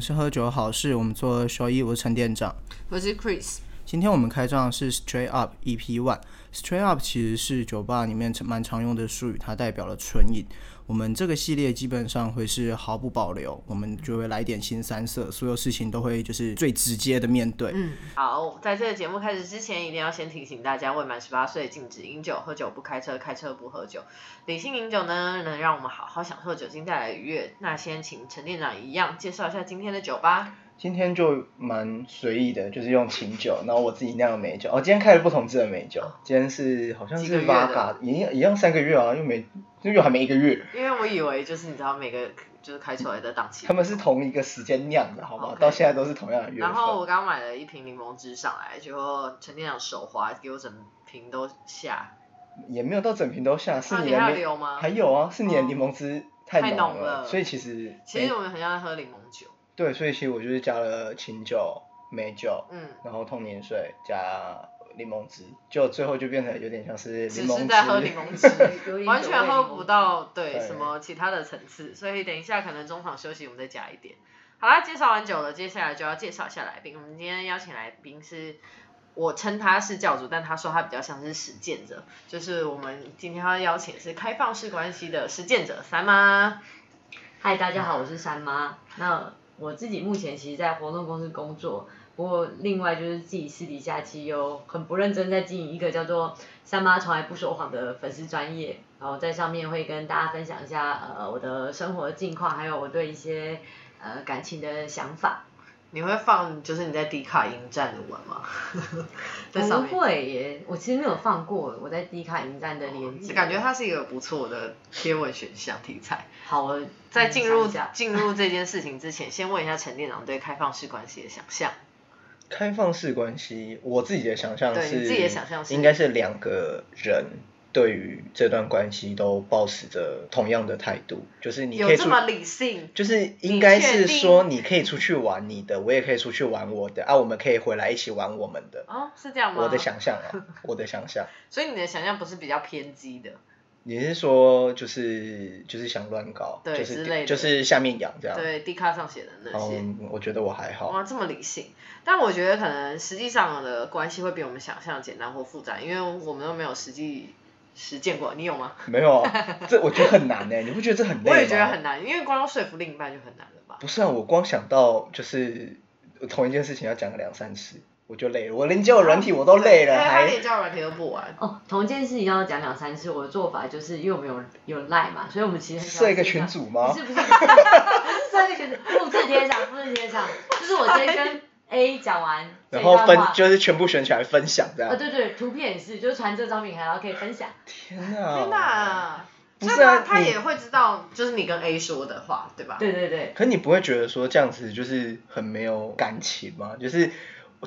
们是喝酒好事，我们做收益，我是陈店长。我是 Chris，今天我们开张的是 Straight Up EP One。Straight Up 其实是酒吧里面蛮常用的术语，它代表了纯饮。我们这个系列基本上会是毫不保留，我们就会来点新三色，所有事情都会就是最直接的面对。嗯，好，在这个节目开始之前，一定要先提醒大家，未满十八岁禁止饮酒，喝酒不开车，开车不喝酒。理性饮酒呢，能让我们好好享受酒精带来的愉悦。那先请陈店长一样介绍一下今天的酒吧。今天就蛮随意的，就是用琴酒，然后我自己酿的美酒。哦，今天开了不同支的美酒，今天是好像是几个月的 v 卡，一样一样三个月啊，又没又还没一个月。因为我以为就是你知道每个就是开出来的档期，他们是同一个时间酿的，好吗 OK 到现在都是同样的月份。然后我刚刚买了一瓶柠檬汁上来，结果陈店长手滑，给我整瓶都下。也没有到整瓶都下，是啊你的吗还有啊，是你的哦柠檬汁太太浓浓了所以其实其实我们很像在喝柠檬酒。对，所以其实我就是加了清酒、美酒，嗯，然后通年水加柠檬汁，就最后就变成有点像是只柠檬汁。是在喝柠檬 汁，完全喝不到对对什么其他的层次，所以等一下可能中场休息我们再加一点。好啦，介绍完酒了，接下来就要介绍一下来宾。我们今天邀请来宾是。我称他是教主，但他说他比较像是实践者，就是我们今天要邀请是开放式关系的实践者三妈。嗨，大家好，我是三妈。那我自己目前其实，在活动公司工作，不过另外就是自己私底下其实有很不认真在经营一个叫做“三妈从来不说谎”的粉丝专业，然后在上面会跟大家分享一下呃我的生活近况，还有我对一些呃感情的想法。你会放就是你在迪卡迎战的文吗？在上不面，会耶，我其实没有放过我在迪卡迎战的链接。感觉它是一个不错的贴文选项题材。好，我在进入进入这件事情之前，先问一下陈店长对开放式关系的想象。开放式关系，我自己的想象是，对你自己的想象是应该是两个人对于这段关系都保持着同样的态度，就是你可以出有这么理性？就是应该是说，你可以出去玩你的，我也可以出去玩我的，啊，我们可以回来一起玩我们的。哦，是这样吗？我的想象啊，我的想象。所以你的想象不是比较偏激的？你是说就是就是想乱搞，对就是之类的就是下面养这样？对，d 卡上写的那些。嗯，我觉得我还好。哇，这么理性，但我觉得可能实际上的关系会比我们想象的简单或复杂，因为我们都没有实际实践过。你有吗？没有啊，这我觉得很难呢，你不觉得这很累吗？我也觉得很难，因为光要说服另一半就很难了吧？不是啊，我光想到就是同一件事情要讲个两三次，我就累了。我连交友软体我都累了，还连交友软体都不玩。哦，同一件事情要讲两三次，我的做法就是因为我们有有赖嘛，所以我们其实很设一个群组吗不是不是，不是设一个群组，复制贴上，复制贴上，就是我直接跟 A 讲完然后分就是全部选起来分享这样。啊对对，图片也是，就是传这张屏，然后可以分享，天哪！天哪！不是啊所以他他也会知道，就是你跟 A 说的话，对吧？对对对，可你不会觉得说这样子就是很没有感情吗？就是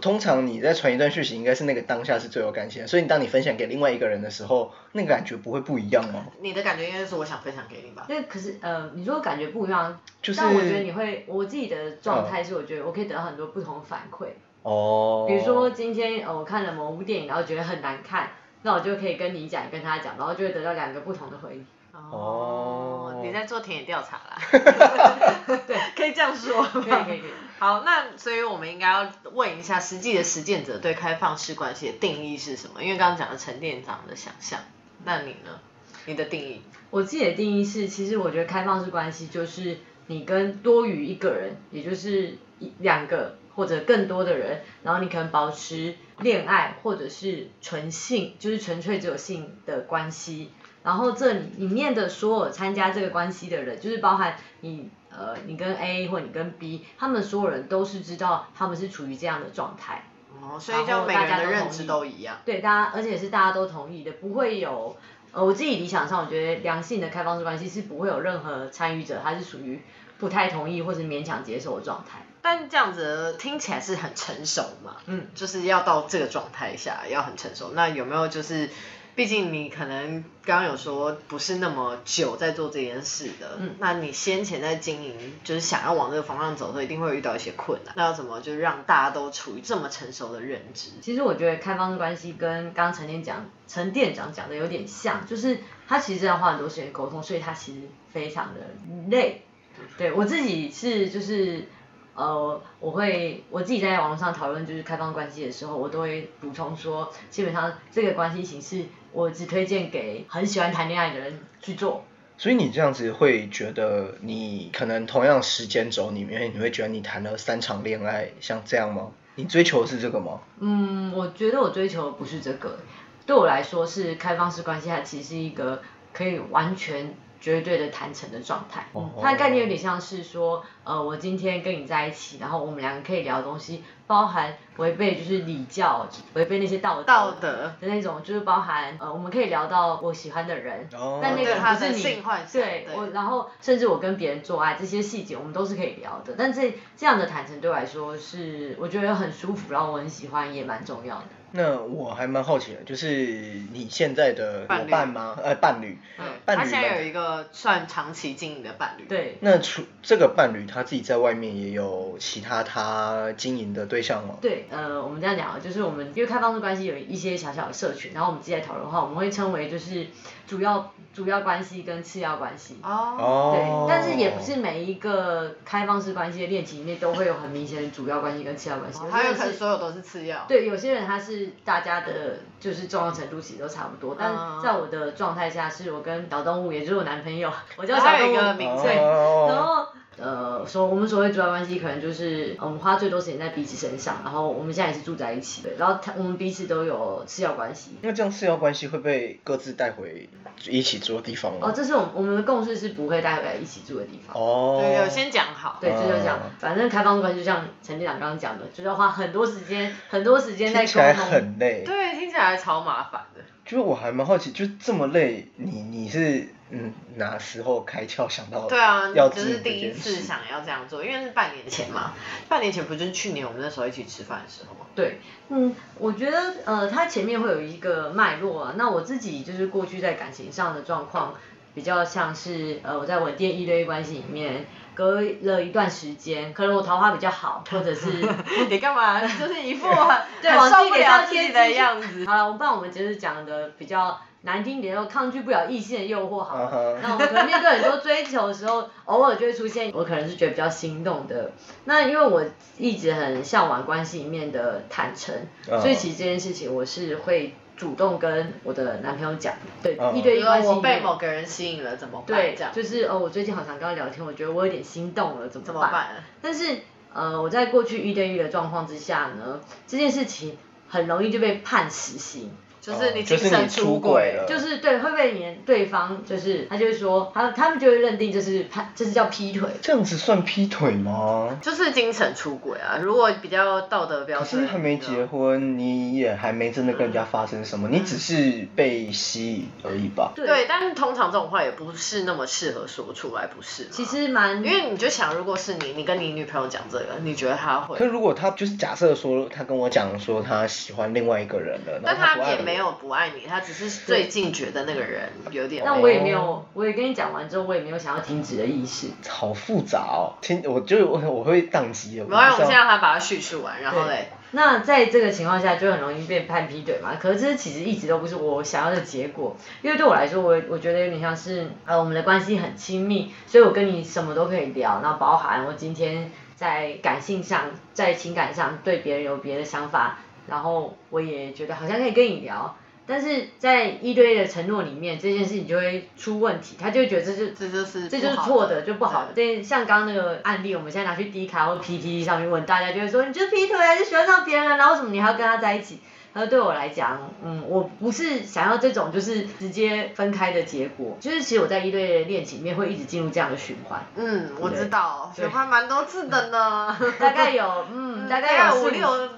通常你在传一段讯息，应该是那个当下是最有感情的，所以当你分享给另外一个人的时候，那个感觉不会不一样吗？你的感觉应该是我想分享给你吧？那可是呃，你说感觉不一样，就是但我觉得你会，我自己的状态是，我觉得我可以得到很多不同的反馈，哦，比如说今天呃我看了某部电影，然后觉得很难看，那我就可以跟你讲，跟他讲，然后就会得到两个不同的回应。哦你在做田野调查啦？对，可以这样说。可以可以可以。好，那所以我们应该要问一下实际的实践者对开放式关系的定义是什么？因为刚刚讲的陈店长的想象，那你呢？你的定义？我自己的定义是，其实我觉得开放式关系就是你跟多于一个人，也就是一两个或者更多的人，然后你可能保持恋爱或者是纯性，就是纯粹只有性的关系。然后这里面的所有参加这个关系的人，就是包含你呃你跟 A 或你跟 B，他们所有人都是知道他们是处于这样的状态。哦，所以就每个人的认知都一样。对，大家而且是大家都同意的，不会有呃，我自己理想上，我觉得良性的开放式关系是不会有任何参与者，他是属于不太同意或是勉强接受的状态。但这样子听起来是很成熟嘛，嗯，就是要到这个状态下要很成熟。那有没有就是毕竟你可能刚刚有说不是那么久在做这件事的，嗯那你先前在经营，就是想要往这个方向走的时候，一定会遇到一些困难。那要怎么就让大家都处于这么成熟的认知？其实我觉得开放式关系跟刚刚陈店讲陈店长讲的有点像，就是他其实要花很多时间沟通，所以他其实非常的累。对我自己是就是呃，我会我自己在网络上讨论就是开放关系的时候，我都会补充说，基本上这个关系形式我只推荐给很喜欢谈恋爱的人去做。所以你这样子会觉得，你可能同样时间轴里面，你会觉得你谈了三场恋爱，像这样吗？你追求的是这个吗？嗯，我觉得我追求的不是这个，对我来说是开放式关系，它其实是一个可以完全绝对的坦诚的状态。它的概念有点像是说，呃，我今天跟你在一起，然后我们两个可以聊的东西，包含违背就是礼教，违背那些道德道德的那种，就是包含呃，我们可以聊到我喜欢的人，哦但那个不是你，性幻想对对我，然后甚至我跟别人做爱这些细节，我们都是可以聊的。但这这样的坦诚对我来说是，我觉得很舒服，然后我很喜欢，也蛮重要的。那我还蛮好奇的，就是你现在的伴侣伙伴吗？呃，伴侣。对，伴侣他现在有一个算长期经营的伴侣。对，那除这个伴侣他自己在外面也有其他他经营的对象吗？对，呃，我们这样讲啊，就是我们因为开放式关系有一些小小的社群，然后我们自己在讨论的话，我们会称为就是主要主要关系跟次要关系。哦，哦。对，但是也不是每一个开放式关系的恋情里面都会有很明显的主要关系跟次要关系。还有是能所有都是次要。对，有些人他是大家的，就是重要程度其实都差不多，但嗯在我的状态下，是我跟小动物，也就是我男朋友，我叫小动物，个名字然后呃，说我们所谓主要关系，可能就是呃我们花最多时间在彼此身上，然后我们现在也是住在一起，对，然后他我们彼此都有次要关系。那这样次要关系会被各自带回一起住的地方吗？哦，这是我们我们的共识是不会带回来一起住的地方。哦。对，有先讲好。对，这就是这样哦。反正开放式关系就像陈店长刚刚讲的，就是要花很多时间，很多时间在听起来沟通。很累。对，听起来超麻烦的。就是我还蛮好奇，就这么累，你你是嗯哪时候开窍想到对啊，要就是第一次想要这样做，因为是半年前嘛。半年前不就是去年我们那时候一起吃饭的时候吗？对，嗯，我觉得呃，它前面会有一个脉络啊。那我自己就是过去在感情上的状况，比较像是呃，我在稳定一对一关系里面，隔了一段时间，可能我桃花比较好，或者是 你干嘛？就是一副很对受不了自己的样子。好了，我们不然我们就是讲的比较难听点，又抗拒不了异性的诱惑好那我们可能面对很多追求的时候，偶尔就会出现我可能是觉得比较心动的。那因为我一直很向往关系里面的坦诚，嗯所以其实这件事情我是会主动跟我的男朋友讲，对，嗯一对一关系。我被某个人吸引了怎么办？对这样，就是哦，我最近好想跟他聊天，我觉得我有点心动了，怎么怎么办？但是呃，我在过去一对一的状况之下呢，这件事情很容易就被判死刑。就是你精神出轨轨了就是对会被你对方就是他就会说他他们就会认定这是他这是叫劈腿。这样子算劈腿吗？就是精神出轨啊。如果比较道德标可，是还没结婚，你也还没真的跟人家发生什么，你只是被吸引而已吧？对，但是通常这种话也不是那么适合说出来，不是？其实蛮因为你就想，如果是你，你跟你女朋友讲这个，你觉得她会可？是如果他就是假设说他跟我讲说他喜欢另外一个人了，然但他他不爱我也没有不爱你，他只是最近觉得那个人有点。那我也没有，我也跟你讲完之后，我也没有想要停止的意识。好复杂哦，听我就我我会宕机了。没关系，我先让他把它叙述完，然后嘞，那在这个情况下，就很容易被判劈腿嘛。可是这其实一直都不是我想要的结果，因为对我来说，我我觉得有点像是呃我们的关系很亲密，所以我跟你什么都可以聊，那包含我今天在感性上、在情感上对别人有别的想法，然后我也觉得好像可以跟你聊。但是在一对一的承诺里面，这件事情就会出问题，他就会觉得这是这就是这就是错的，就不好的。这像刚刚那个案例，我们现在拿去 D 卡或 PTT 上面问大家，就会说你就劈腿还是喜欢上别人了，然后为什么你还要跟他在一起？然后对我来讲，嗯，我不是想要这种就是直接分开的结果，就是其实我在一对一的恋情里面会一直进入这样的循环，嗯，我知道，对循环蛮多次的呢，大概有 嗯大概有五六，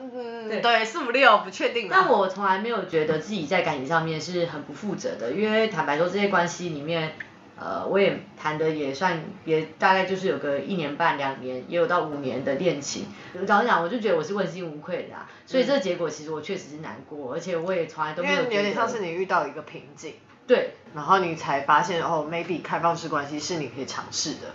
嗯，对对，四五六不确定啦。但我从来没有觉得自己在感情上面是很不负责的，因为坦白说，这些关系里面，呃，我也谈的也算也大概就是有个一年半两年，也有到五年的恋情。老实讲，我就觉得我是问心无愧的、啊，所以这结果其实我确实是难过，而且我也从来都因为有没有觉得点像是你遇到一个瓶颈，对，然后你才发现哦，maybe 开放式关系是你可以尝试的，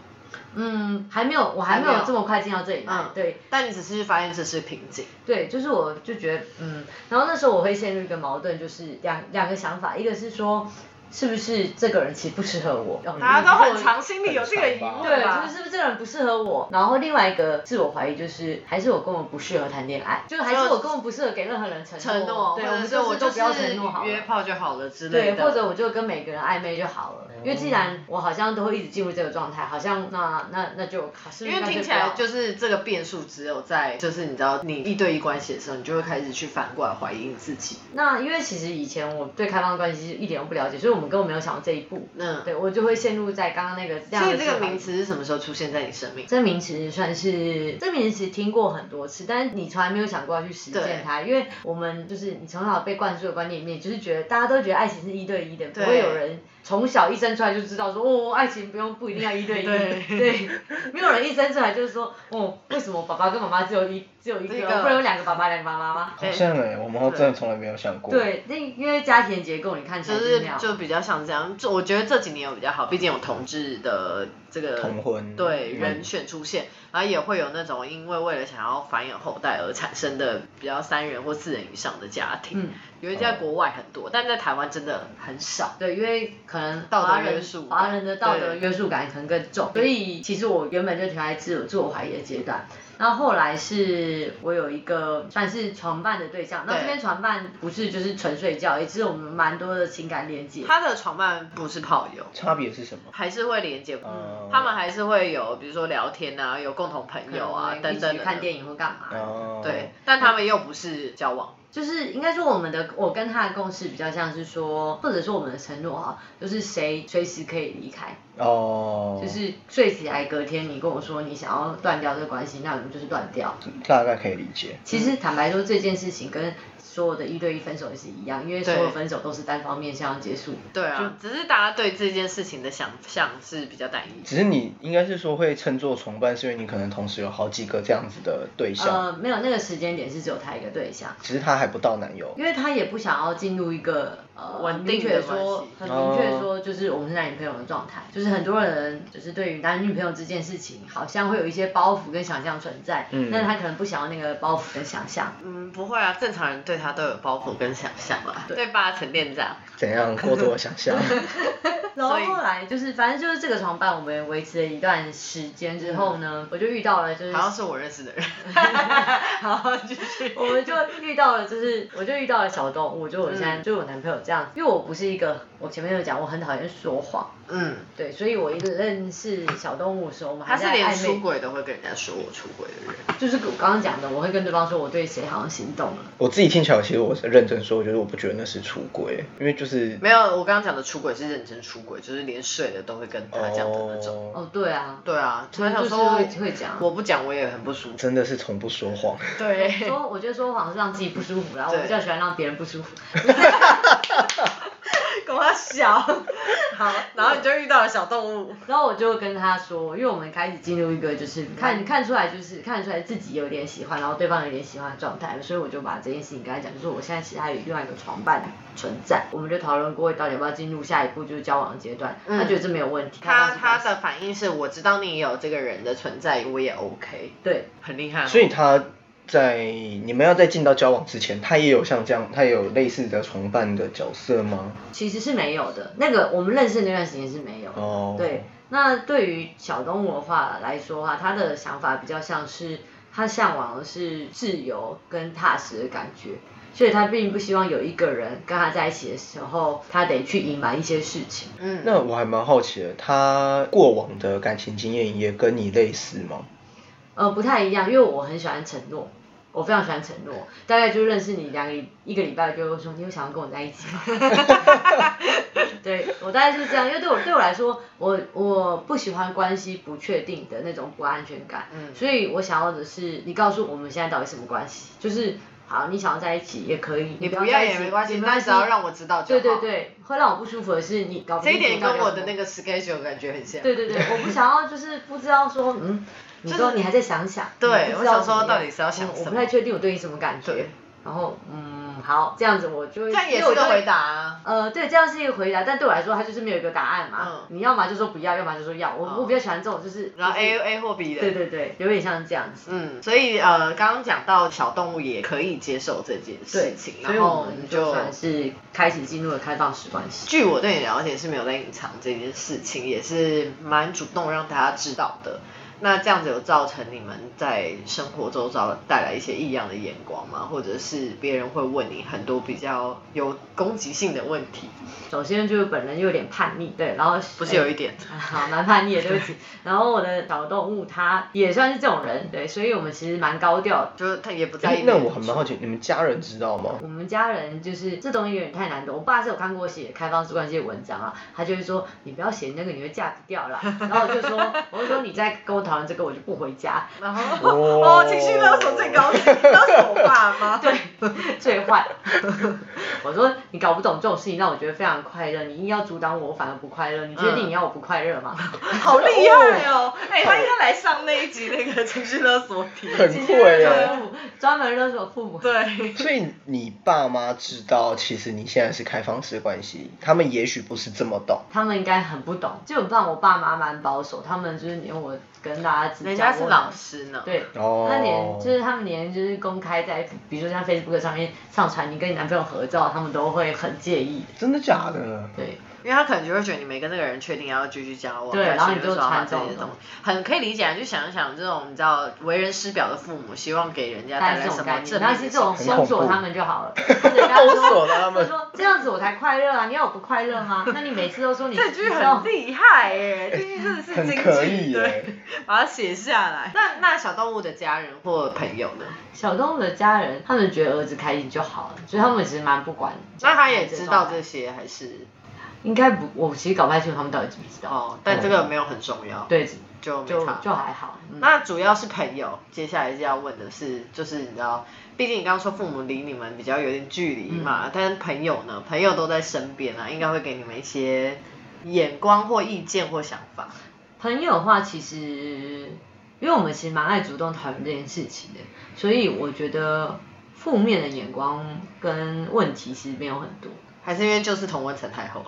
嗯，还没有，我还没有。有这么快进到这里来，嗯。对。但你只是发现这是瓶颈，对，就是我就觉得，嗯，然后那时候我会陷入一个矛盾，就是两两个想法，一个是说，是不是这个人其实不适合我，大家都很长。常心里有这个疑问对，吧就是是不是这个人不适合我？然后另外一个自我怀疑就是，还是我根本不适合谈恋爱，就是还是我根本不适合给任何人承诺。承诺，对，或者我们就是我就不要承诺好了。约炮就好了之类的对，的，或者我就跟每个人暧昧就好了，因为既然我好像都会一直进入这个状态，好像那那那就，是不是因为听起来就是这个变数只有在就是你知道你一对一关系的时候，你就会开始去反过来怀疑你自己。那因为其实以前我对开放关系一点都不了解，所以我们根本没有想到这一步。嗯，对我就会陷入在刚刚那个这样这个名词是什么时候出现在你生命？这名词算是这名词听过很多次，但是你从来没有想过要去实践它，因为我们就是你从小被灌输的观念里面，就是觉得大家都觉得爱情是一对一的，不会有人从小一生出来就知道说哦，爱情不用不一定要一对一，对。对，没有人一生出来就是说哦，为什么爸爸跟妈妈只有一只有一个，这个。不能有两个爸爸两个妈妈吗？好像哎、我们真的从来没有想过。，对，那因为家庭结构你看起就是来，就比较像这样，就我觉得这几年有比较好，毕竟有同志的这个同婚。对嗯人选出现，然后也会有那种因为为了想要繁衍后代而产生的比较三人或四人以上的家庭，嗯因为在国外很多，但在台湾真的很少。对，因为可能道德华人约束华人的道德对约束感可能更重，所以其实我原本就停在自我自我怀疑的阶段。然后后来是我有一个算是床伴的对象，那对这边床伴不是就是纯睡觉，也是我们蛮多的情感连接。他的床伴不是炮友，差别是什么？还是会连接，嗯他们还是会有，比如说聊天啊，有共同朋友啊等等看电影或干嘛。哦，对，但他们又不是交往。就是应该说我们的我跟他的共识比较像是说，或者说我们的承诺哈，就是谁随时可以离开，哦，就是睡起来隔天你跟我说你想要断掉这个关系，那我们就是断掉。大概可以理解。其实坦白说，这件事情跟所有的一对一分手也是一样，因为所有分手都是单方面想要结束。对啊，只是大家对这件事情的想象是比较单一。只是你应该是说会称作崇拜，是因为你可能同时有好几个这样子的对象，呃，没有那个时间点是只有他一个对象，只是他还不到男友。因为他也不想要进入一个呃稳定明确的关说系很明确说就是我们是男女朋友的状态，就是很多人就是对于男女朋友这件事情好像会有一些包袱跟想象存在，嗯但是他可能不想要那个包袱跟想象。嗯，不会啊，正常人对他都有包袱跟想象吧。对吧，陈店长，怎样过度的想象？然后后来就是反正就是这个床伴，我们维持了一段时间之后呢，我就遇到了就是好像是我认识的人。好，继续。我们就遇到了，就是我就遇到了小动物，就我现在、嗯就我男朋友这样，因为我不是一个，我前面有讲我很讨厌说谎，嗯，对，所以我一认识小动物的时候，我们还他是连出轨都会跟人家说我出轨的人。就是我刚刚讲的，我会跟对方说我对谁好像心动了，我自己听起来，其实我是认真说，我觉得我不觉得那是出轨，因为就是没有，我刚刚讲的出轨是认真出轨，就是连睡的都会跟他讲的那种。哦，哦，对啊，对啊，所以就是他想说会会讲我不讲我也很不舒服。真的是从不说谎。对，说我觉得说谎是让自己不舒服啦，我对比较喜欢让别人不舒服。跟他小。好，然后你就遇到了小动物。然后我就跟他说，因为我们开始进入一个就是看看出来就是看出来自己有点喜欢，然后对方有点喜欢的状态，所以我就把这件事情跟他讲，就是我现在其实还有另外一个床伴存在，我们就讨论过到底要不要进入下一步就是交往的阶段，他觉得这没有问题，他他的反应是我知道你有这个人的存在，我也 OK，对很厉害哦。所以他在你们要在进到交往之前，他也有像这样，他也有类似的崇拜的角色吗？其实是没有的，那个我们认识的那段时间是没有的，哦，对，那对于小动物的话来说哈，他的想法比较像是他向往的是自由跟踏实的感觉，所以他并不希望有一个人跟他在一起的时候，他得去隐瞒一些事情。嗯，那我还蛮好奇的，他过往的感情经验也跟你类似吗？呃，不太一样，因为我很喜欢承诺。我非常喜欢承诺，大概就认识你两个一个礼拜就会说，你有想要跟我在一起吗？对我大概就是这样，因为对我对我来说，我我不喜欢关系不确定的那种不安全感，嗯所以我想要的是你告诉我们现在到底什么关系，就是好，你想要在一起也可以，你不要也没关系，也但只要让我知道就对好。对对，会让我不舒服的是你搞不这一清楚点跟我的那个 schedule 感觉很像。对对对，我不想要就是不知道说，嗯，你就是说你还在想想，对我想说到底是要想嗯我什么不太确定我对你什么感觉，然后嗯，好，这样子我就会，这样也是个回答啊。呃，对，这样是一个回答，但对我来说，它就是没有一个答案嘛。嗯你要么就说不要，要么就说要。我、哦我比较喜欢这种，就是然后就是 A A 或 B 的。对对对，有点像这样子。嗯，所以呃，刚刚讲到小动物也可以接受这件事情，然后我们就就算是开始进入了开放式关系。据我对你了解是没有在隐藏这件事情，也是蛮主动让大家知道的。那这样子有造成你们在生活周遭带来一些异样的眼光吗？或者是别人会问你很多比较有攻击性的问题？首先就是本人又有点叛逆，对，然后不是有一点？哎好，蛮叛逆的，对不起。然后我的小动物它也算是这种人，对，所以我们其实蛮高调的。就是他也不在意。哎那我很蛮好奇，你们家人知道吗？我们家人就是这东西有点太难懂。我爸是有看过写开放式关系的文章啊，他就会说你不要写那个，你会嫁不掉啦。然后我就说，我就说你在跟我讨论这个，我就不回家。然后哦 哦，情绪勒索最高级，勒索我爸妈。对，最坏。我说你搞不懂这种事情，让我觉得非常快乐。你硬要阻挡我，我反而不快乐。你确定你要我不快乐吗？好厉害哦！哎、他应该来上那一集那个情绪勒索题。很会勒耶。索父母专门勒索父母。对，所以你爸妈知道，其实你现在是开放式关系，他们也许不是这么懂。他们应该很不懂，基本上我爸妈蛮保守，他们就是连我跟大家讲是老师呢。对，哦他连就是他们连就是公开在，比如说像 Facebook 上面上传你跟你男朋友合照，他们都会很介意。真的假的？对，因为他可能就会觉得你没跟这个人确定要继续交往，对然后你就传这些东西，很可以理解啊。就想一想这种你知道为人师表的父母，希望给人家带来什么这种概念，正面的但是这种封锁他们就好了，或者跟他封说，锁他说这样子我才快乐啊，你要我不快乐吗？那你每次都说你这句很厉害耶，这句真的是很京剧，对，把它写下来。那那小动物的家人或朋友呢？小动物的家人，他们觉得儿子开心就好了，所以他们其实蛮不管。那他也知道这这，些还是应该不，我其实搞不太清楚他们到底知不知道。哦？但这个没有很重要，，对，就就。就还好。嗯那主要是朋友，接下来就要问的是，就是你知道，毕竟你刚刚说父母离你们比较有点距离嘛，嗯但是朋友呢，朋友都在身边啊，应该会给你们一些眼光或意见或想法。朋友的话，其实因为我们其实蛮爱主动讨论这件事情的，所以我觉得负面的眼光跟问题其实没有很多，还是因为就是同温层太后，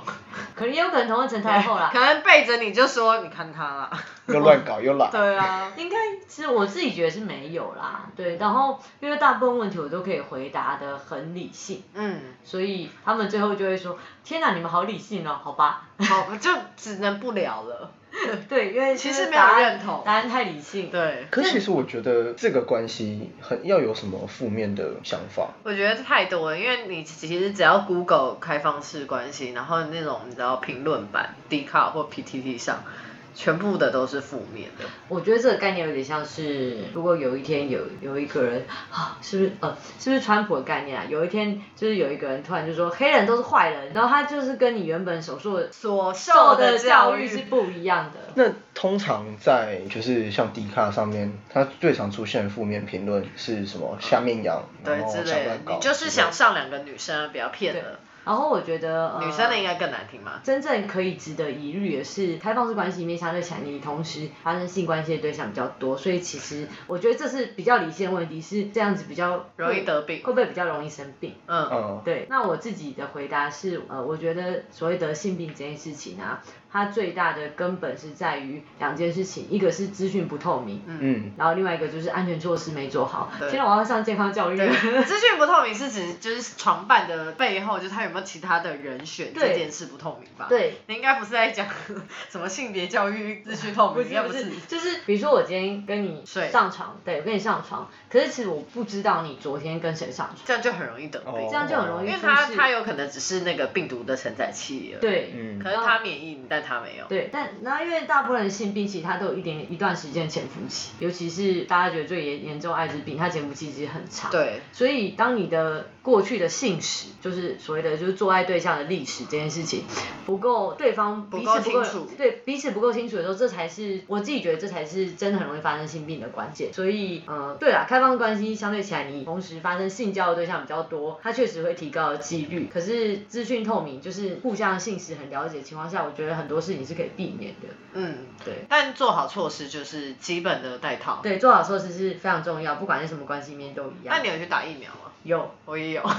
可能也有可能同温陈太后啦 可。能背着你就说你看他啦。又乱搞又懒。对啊，应该是我自己觉得是没有啦，对，然后因为大部分问题我都可以回答的很理性，嗯，所以他们最后就会说：天哪，你们好理性哦，好吧？好，就只能不聊了。对，因为其实没有认同答案太理性。对，可其实我觉得这个关系很要有什么负面的想法。我觉得太多了，因为你其实只要 Google 开放式关系，然后那种你知道评论版 d 卡或 PTT 上，全部的都是负面的。我觉得这个概念有点像是，如果有一天有有一个人啊，是不是呃，是不是川普的概念啊？有一天就是有一个人突然就说黑人都是坏人，然后他就是跟你原本所受的所受受的的教教育育是不一样的。那通常在就是像迪卡上面，他最常出现的负面评论是什么？下面痒，对之类的你就是想上两个女生，不要骗了。然后我觉得、呃、女生的应该更难听嘛？真正可以值得疑虑的是，开放式关系里面相对起来，你同时发生性关系的对象比较多，所以其实我觉得这是比较理性的问题，是这样子比较容易得病会不会比较容易生病？嗯，嗯，对，那我自己的回答是，呃，我觉得所谓得性病这件事情啊，它最大的根本是在于两件事情，一个是资讯不透明，嗯，然后另外一个就是安全措施没做好。对现在我要上健康教育。资讯不透明是指就是床伴的背后，就是他有没有其他的人选这件事不透明吧？对，你应该不是在讲 什么性别教育资讯透明，不是应该不不是，就是比如说我今天跟你睡上床，对，我跟你上床，可是其实我不知道你昨天跟谁上床，这样就很容易得病。哦这样就很容易因为他他有可能只是那个病毒的承载器而已，对，嗯可是他免疫，但他没有。对，但然后因为大部分人性病其实它都有一点一段时间潜伏期，尤其是大家觉得最严严重艾滋病，它潜伏期其实很长。对，所以当你的过去的性史，就是所谓的就就是做爱对象的历史这件事情不够，对方不够彼此不够清楚对彼此不够清楚的时候，这才是我自己觉得这才是真的很容易发生性病的关键。所以，呃，对啦，开放关系相对起来，你同时发生性交的对象比较多，它确实会提高几率。可是资讯透明，就是互相性史很了解的情况下，我觉得很多事情是可以避免的。嗯，对。但做好措施就是基本的带套。对，做好措施是非常重要，不管是什么关系面都一样。那你有去打疫苗吗？有，我也有。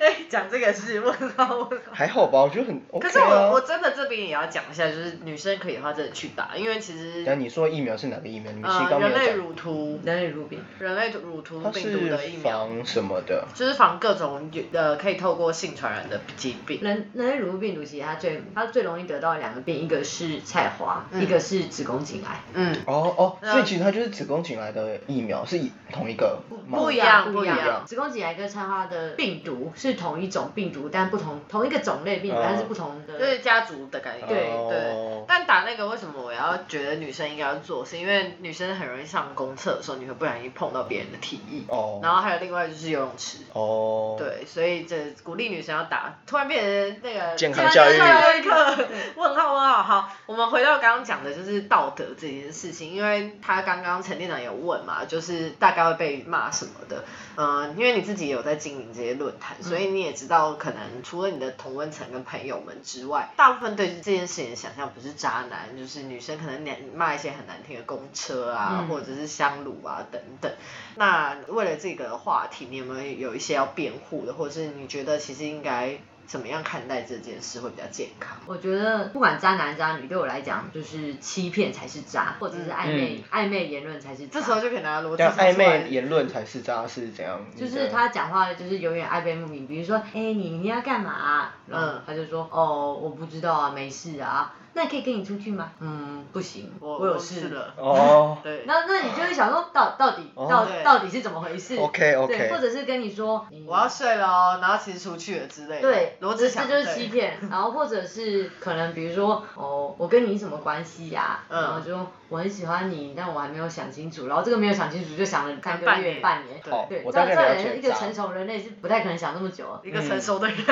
哎，讲这个是问号问号。还好吧，我觉得很 OK 可是我我啊。真的这边也要讲一下，就是女生可以的话，真的去打，因为其实那你说疫苗是哪个疫苗？你们刚没有讲。人类乳突人类乳病。人类乳突病毒的疫苗，防什么的？就是防各种呃可以透过性传染的疾病。人人类乳突病毒其实它最它最容易得到两个病，一个是菜花，嗯一个是子宫颈癌。嗯，哦哦，所以其实它就是子宫颈癌的疫苗，是以同一个吗不一样不不一样子宫颈癌跟菜花的病毒是同一种病毒，但不同同一个种类病毒，哦但是不同的。就是家族的概念。对对哦。但打那个为什么我要觉得女生应该要做？是因为女生很容易上公厕的时候，你会不小心碰到别人的体液。哦然后还有另外就是游泳池。哦。。对，所以这鼓励女生要打，突然变成那个健康教育教育课，问号问号。好，我们回到刚刚讲的，就是道德这件事情，因为他刚刚陈店长有问嘛，就是大概会被骂什么的，嗯、因为你自己有在经营这些论坛，所以你也知道，可能除了你的同温层跟朋友们之外，大部分对这件事情的想象不是渣男，就是女生可能骂一些很难听的公车啊，嗯。或者是香炉啊等等。那为了这个话题，你有没有有一些要辩护的，或者是你觉得其实应该怎么样看待这件事会比较健康？我觉得不管渣男渣女，对我来讲就是欺骗才是渣，或者是暧昧、暧昧言论才是渣。这时候就可以拿逻辑但暧昧言论才是渣是怎样？就是他讲话就是永远暧昧不明，比如说，哎、你明天要干嘛、啊？嗯他就说，哦，我不知道啊，没事啊。那可以跟你出去吗？嗯，不行，我我有事。了。哦。对，那那你就会想说，到到底哦到对到底是怎么回事 OK，OK 对，或者是跟你说，我要睡了哦，然后其实出去了之类的。对，罗志祥这这就是对欺骗。然后或者是可能比如说，哦，我跟你什么关系呀、嗯然后就说我很喜欢你，但我还没有想清楚。然后这个没有想清楚，就想了三个月、半年半年。对对，我这这大概了一个渣成熟人类是不太可能想那么久啊。一个成熟的人。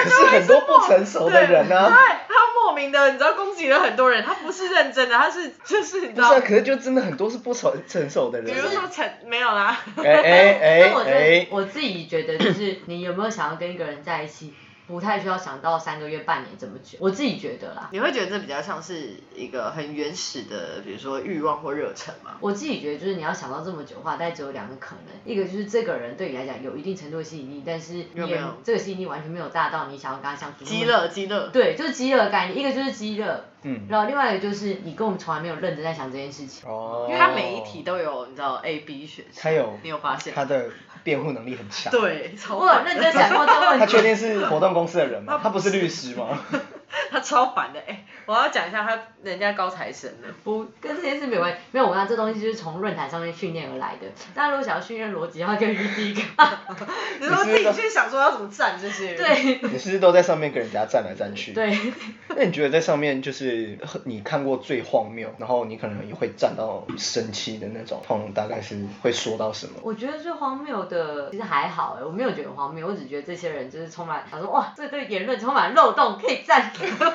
可是很多不成熟的人呢、对，他莫名的，你知道攻击了很多人，他不是认真的，他是就是你知道不是啊，，可是就真的很多是不成成熟的人。比。如说成没有啦，哎哎哎 但我觉得哎，我自己觉得，就是你有没有想要跟一个人在一起，不太需要想到三个月、半年这么久。我自己觉得啦。你会觉得这比较像是一个很原始的，比如说欲望或热忱嘛？我自己觉得，就是你要想到这么久的话，大概只有两个可能，一个就是这个人对你来讲有一定程度的吸引力，但是你没有这个吸引力完全没有大到你想要跟他相处。饥饿，饥饿。对，就是饥饿的概念，一个就是饥饿，嗯，然后另外一个就是你跟我们从来没有认真在想这件事情。哦，因为他每一题都有，你知道 A、B 选项，他有你有发现？他的辩护能力很强。对，超我有认真想过这个问题。他确定是活动公司的人吗？他不是律师吗？他超烦的哎、我要讲一下他人家高材生的，不跟这件事没有关系，没有，我讲这东西就是从论坛上面训练而来的。大家如果想要训练逻辑的话，可以去第一个。你说自己去想说要怎么站这些人，，对你是不是都在上面跟人家站来站去？。对，那你觉得在上面就是你看过最荒谬，然后你可能也会站到生气的那种，通常大概是会说到什么？我觉得最荒谬的其实还好哎，我没有觉得荒谬，我只觉得这些人就是充满，他说哇，这对言论充满漏洞，可以赞。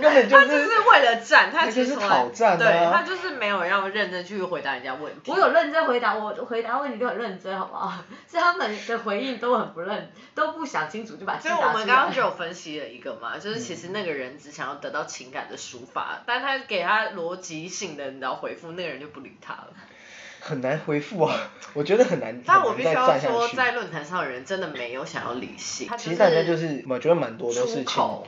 根本就他就是是为了战，他其实从来讨战啊对他就是没有要认真去回答人家问题。我有认真回答，我回答问题都很认真，好不好？是他们的回应都很不认，都不想清楚就把气所以我们刚刚就有分析了一个嘛，就是其实那个人只想要得到情感的抒发，但他给他逻辑性的你知道回复，那个人就不理他了。很难回复啊，我觉得很难。但我必须要说，在论坛上的人真的没有想要理性，他其实大家就是，我觉得蛮多都是情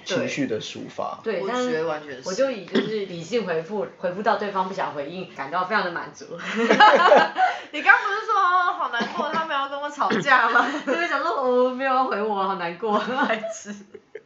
对情绪的抒发。对，我但是觉得完全是我就以就是理性回复，回复到对方不想回应，感到非常的满足。你刚不是说哦好难过，他们要跟我吵架吗？就是想说，哦，没有要回我，好难过。白痴。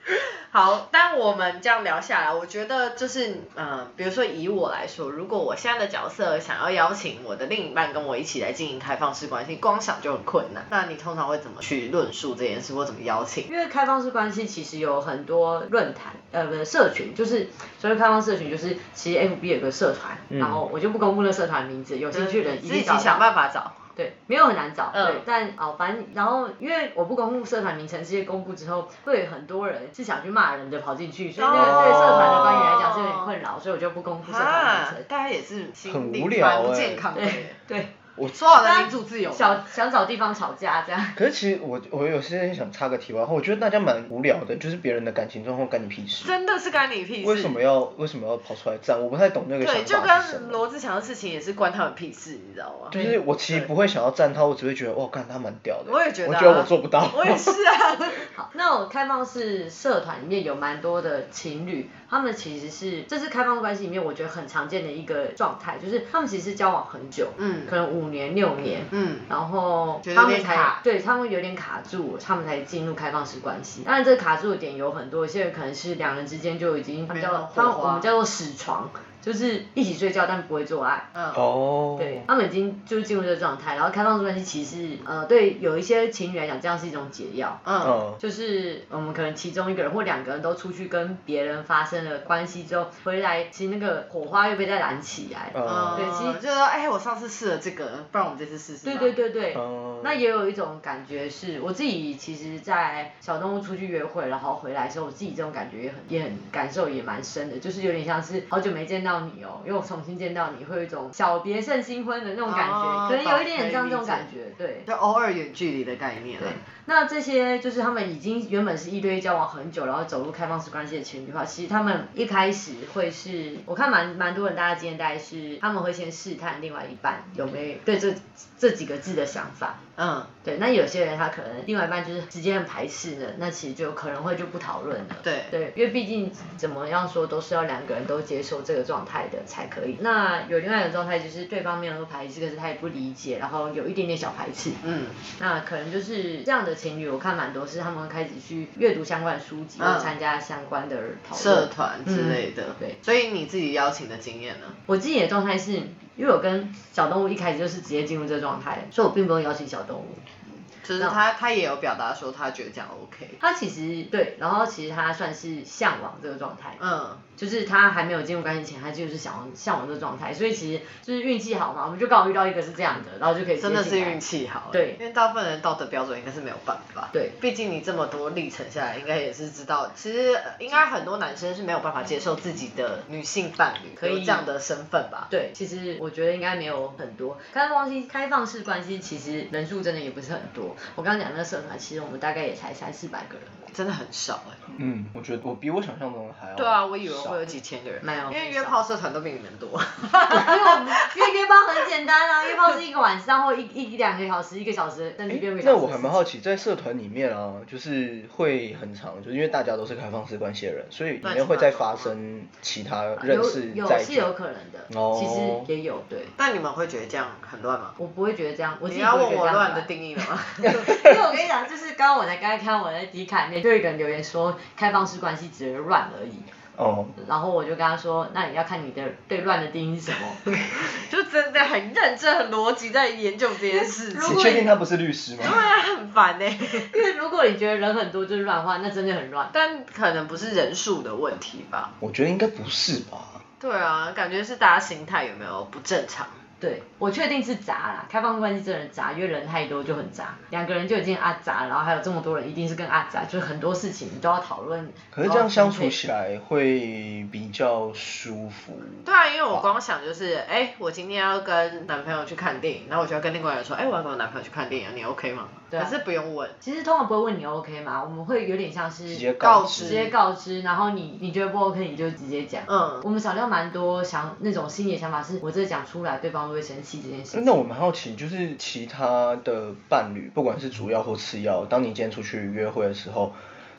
好，但我们这样聊下来，我觉得就是，嗯、比如说以我来说，如果我现在的角色想要邀请我的另一半跟我一起来经营开放式关系，光想就很困难。那你通常会怎么去论述这件事，或怎么邀请？因为开放式关系其实有很多论坛，呃，不是社群，就是所谓开放社群，就是其实 FB 有个社团，嗯然后我就不公布那社团名字，有兴趣的人自己想办法找。对，没有很难找，嗯。对，但哦，反正然后因为我不公布社团名称，直接公布之后，会有很多人是想去骂人的跑进去，所以那个哦。对社团的官员来讲是有点困扰，所以我就不公布社团名啊称。，大家也是心理很无聊蛮不欸。健康的。对耶。对，说好的民主自由嘛，想想找地方吵架这样。可是其实我我有些想插个题外话，我觉得大家蛮无聊的，就是别人的感情状况干你屁事。真的是干你屁事。为什么要为什么要跑出来站？我不太懂那个想对，就法是什么。跟罗志祥的事情也是关他们屁事，你知道吗？就是我其实不会想要站他，我只会觉得哇，干他蛮屌的。我也觉得啊我觉得我做不到。我也是啊。好，那我开放式社团里面有蛮多的情侣，他们其实是这是开放关系里面我觉得很常见的一个状态，就是他们其实是交往很久，嗯可能五年六年，嗯，然后他们才对他们有点卡住，他们才进入开放式关系。当然，这个卡住的点有很多，有些人可能是两人之间就已经他们没有叫他我们叫做死床，就是一起睡觉但不会做爱。嗯，哦。对，他们已经就是进入这个状态，然后开放式关系其实呃对有一些情侣来讲，这样是一种解药。嗯，嗯。就是我们可能其中一个人或两个人都出去跟别人发生了关系之后，回来其实那个火花又被再燃起来。嗯。对其实就是说，哎，我上次试了这个，不然我们这次试试。对对。对对，嗯那也有一种感觉是，我自己其实，在小动物出去约会，然后回来的时候，我自己这种感觉也很也很感受也蛮深的，就是有点像是好久没见到你哦，因为我重新见到你，会有一种小别胜新婚的那种感觉，哦可能有一点点像这种感觉，对。就偶尔远距离的概念了。对，那这些就是他们已经原本是一对一交往很久，然后走入开放式关系的情侣的话，其实他们一开始会是，我看蛮蛮多人大家经验大概是他们会先试探另外一半有没有对这这几个字的想法。嗯，对，那有些人他可能另外一半就是直接很排斥的，那其实就可能会就不讨论了。对对，因为毕竟怎么样说都是要两个人都接受这个状态的才可以。那有另外一种状态就是对方没有那么排斥，可是他也不理解，然后有一点点小排斥。嗯，那可能就是这样的情侣，我看蛮多是他们会开始去阅读相关的书籍，参加相关的讨论。社团之类的。嗯对，所以你自己邀请的经验呢？我自己的状态是，因为我跟小动物一开始就是直接进入这个状态，所以我并不用邀请小动物。就是他他也有表达说他觉得这样 OK。他其实对，然后其实他算是向往这个状态，嗯，就是他还没有进入关系前，他就是想要向往这个状态，所以其实就是运气好嘛，我们就刚好遇到一个是这样的，然后就可以真的是运气好。对因为大部分人道德标准应该是没有办法。对毕竟你这么多历程下来，应该也是知道，其实呃应该很多男生是没有办法接受自己的女性伴侣可以有这样的身份吧？对，其实我觉得应该没有很多开放关系、开放式关系，其实人数真的也不是很多。我刚刚讲那个社团，其实我们大概也才三四百个人，真的很少哎、嗯，我觉得我比我想象中的还要。对啊，我以为会有几千个人，没有因为约炮社团都比你们多。因为我们因为约炮很简单啊，约炮是一个晚上或一一一两个小时、一个小时，甚至六个小时。那我还蛮好奇，在社团里面啊，就是会很长，就是因为大家都是开放式关系的人，所以里面会再发生其他认识有有在一起。是有可能的，哦其实也有对。但你们会觉得这样很乱吗？我不会觉得这样，我自你要问我乱的定义了吗？因为我跟你讲，就是刚刚我才刚才看我在迪卡里面，就有一个人留言说，开放式关系只是乱而已。哦，然后我就跟他说，那你要看你的对乱的定义是什么。就真的很认真、很逻辑在研究这件事情。你确定他不是律师吗？对啊，很烦呢、因为如果你觉得人很多就是乱的话，那真的很乱。但可能不是人数的问题吧？我觉得应该不是吧。对啊，感觉是大家心态有没有不正常？对，我确定是杂啦，开放关系真的很杂，因为人太多就很杂，两个人就已经阿杂，然后还有这么多人，一定是更阿杂，就是很多事情你都要讨论。可是这样相处起来会比较舒服。对啊，因为我光想就是，哎、我今天要跟男朋友去看电影，然后我就要跟另外一个人说，哎、我要跟我男朋友去看电影，你 OK 吗？对啊可是不用问，其实通常不会问你 OK 吗？我们会有点像是直接告知。直接告知，然后你你觉得不 OK 你就直接讲。嗯，我们少掉蛮多想那种心里的想法是，我这讲出来对方会不会生气这件事情。那我蛮好奇，就是其他的伴侣，不管是主要或次要，当你今天出去约会的时候，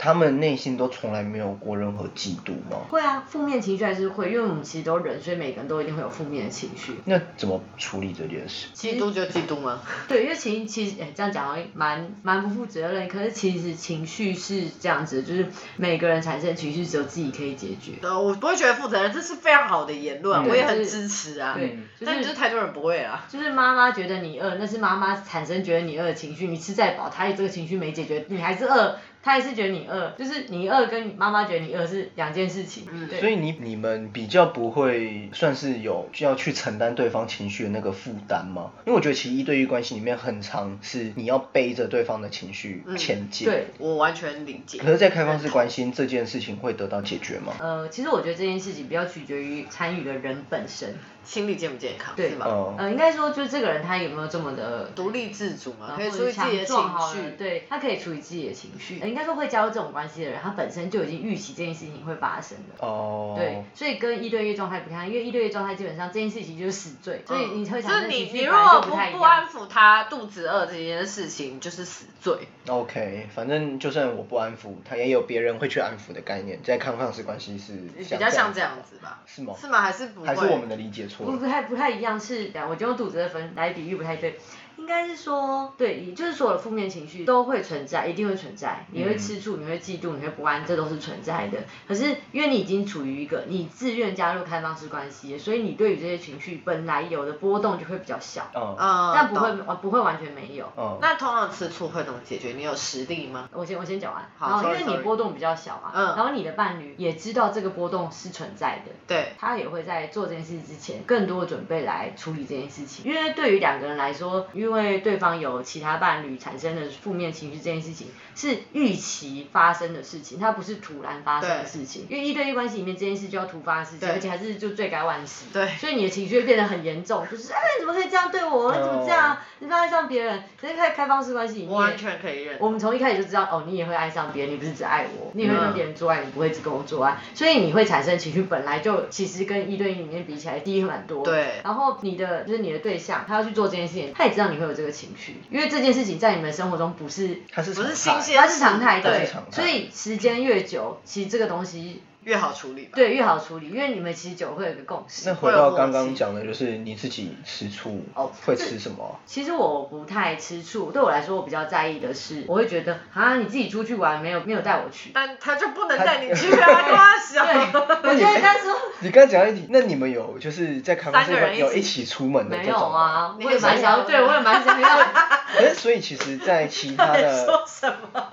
他们内心都从来没有过任何嫉妒吗？会啊，负面情绪还是会，因为我们其实都人，所以每个人都一定会有负面的情绪。那怎么处理这件事？嫉妒就嫉妒吗？对，因为情其实、哎这样讲蛮蛮不负责任，可是其实情绪是这样子，就是每个人产生情绪只有自己可以解决。呃，我不会觉得负责任，这是非常好的言论，嗯我也很支持啊。对，就但就是是太多人不会啊。就是妈妈觉得你饿，那是妈妈产生觉得你饿的情绪，你吃再饱，她这个情绪没解决，你还是饿，他还是觉得你饿，就是你饿跟妈妈觉得你饿是两件事情。嗯对所以你你们比较不会算是有需要去承担对方情绪的那个负担吗？因为我觉得其实一对一关系里面很常是你要背着对方的情绪前进。对，我完全理解。可是，在开放式关心这件事情会得到解决吗？呃，其实我觉得这件事情比较取决于参与的人本身。心理健不健康，对是吧？哦呃，应该说就是这个人他有没有这么的独立自主嘛，呃可以处理自己的情绪。对他可以处理自己的情绪。呃应该说会加入这种关系的人，他本身就已经预期这件事情会发生的。哦，对，所以跟一对一状态不太一样，因为一对一状态基本上这件事情就是死罪，所以你会就是你你如果不不安样。抚他肚子饿这件事情，就是死罪。OK，反正就算我不安抚，他也有别人会去安抚的概念，在开放式关系是比较像这样子子吧？是吗？是吗？还是不？还是我们的理解错了？不不太不太一样，是我就用肚子的分来比喻不太对，应该是说，对，也就是所有的负面情绪都会存在，一定会存在，你会吃醋，你会嫉妒，你会不安，这都是存在的。可是因为你已经处于一个你自愿加入开放式关系，所以你对于这些情绪本来有的波动就会比较小，嗯嗯，但不会懂完不会完全没有。嗯，那通常吃醋会怎么解决？你有实力吗？我先我先讲完，好然后因 sorry，为你 sorry 波动比较小嘛，嗯然后你的伴侣也知道这个波动是存在的，对，他也会在做这件事之前更多的准备来处理这件事情。因为对于两个人来说，因为对方有其他伴侣产生的负面情绪，这件事情是预期发生的事情，它不是突然发生的事情。因为一对一关系里面这件事就要突发的事情，而且还是就罪该万死。对所以你的情绪会变得很严重，就是哎你怎么可以这样对我？你怎么这样？你不要爱上别人。可是开开放式关系里面，我完全可以认。我们从一开始就知道，哦，你也会爱上别人，你不是只爱我，你也会跟嗯别人做爱，你不会只跟我做爱，所以你会产生情绪，本来就其实跟一对一里面比起来低很多。对然后你的就是你的对象，他要去做这件事情，他也知道你会有这个情绪，因为这件事情在你们生活中不是。它是不是新鲜它是常态，对所以时间越久，其实这个东西越好处理吧。对越好处理，因为你们其实酒会有一个共识。那回到刚刚讲的，就是你自己吃醋哦会吃什么？其实我不太吃醋，对我来说，我比较在意的是，我会觉得啊，你自己出去玩没有没有带我去。但他就不能带你去啊，瓜小。对，我觉得那时候你刚刚讲到一题，那你们有就是在开放式三个人一起有一起出门的没有这种吗？啊，我也蛮想对我也蛮想要。可是所以其实，在其他的 说什么？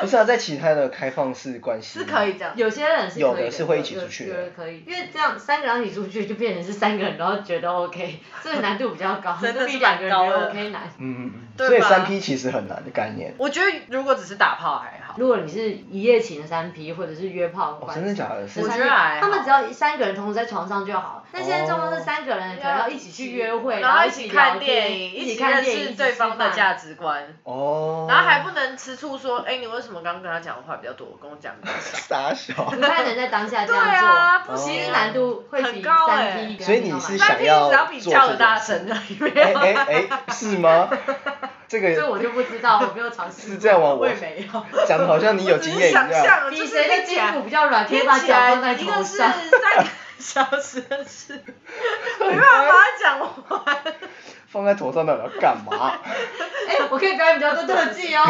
不是啊，在其他的开放式关系是可以这样。有些人是可以有的是会一起出去的有有人可以，因为这样三个人一起出去就变成是三个人，然后觉得 OK，这个难度比较高，真的是比两个人 OK 难。嗯嗯所以三 P 其实很难的概念。我觉得如果只是打炮还好。如果你是一夜情的三 P 或者是约炮关系，哦真的假的我觉得他们只要三个人同时在床上就好。那现在状况是三个人可能要一起去约会，然后一起看电影，一起认看电影，识对方的价值观，哦。然后还不能吃醋说，哎，你为什么刚刚跟他讲的话比较多，跟我讲的比较少？傻小。不太能在当下这对样做。啊，不其行啊，实难度会比很高三哎 P 所以你是三想 P 要只要比做叫的大声的，没 哎有。哎哎，是吗？这个这我就不知道，我没有尝试过。是这样吗？我我也没有。讲的好像你有经验一样。想象，就是比谁的听起来筋骨比较软，可以把脚放在来一个是头上。三个小时的事，没办法把它讲完。放在头上到底要干嘛？哎、我可以表演比较多特技哦。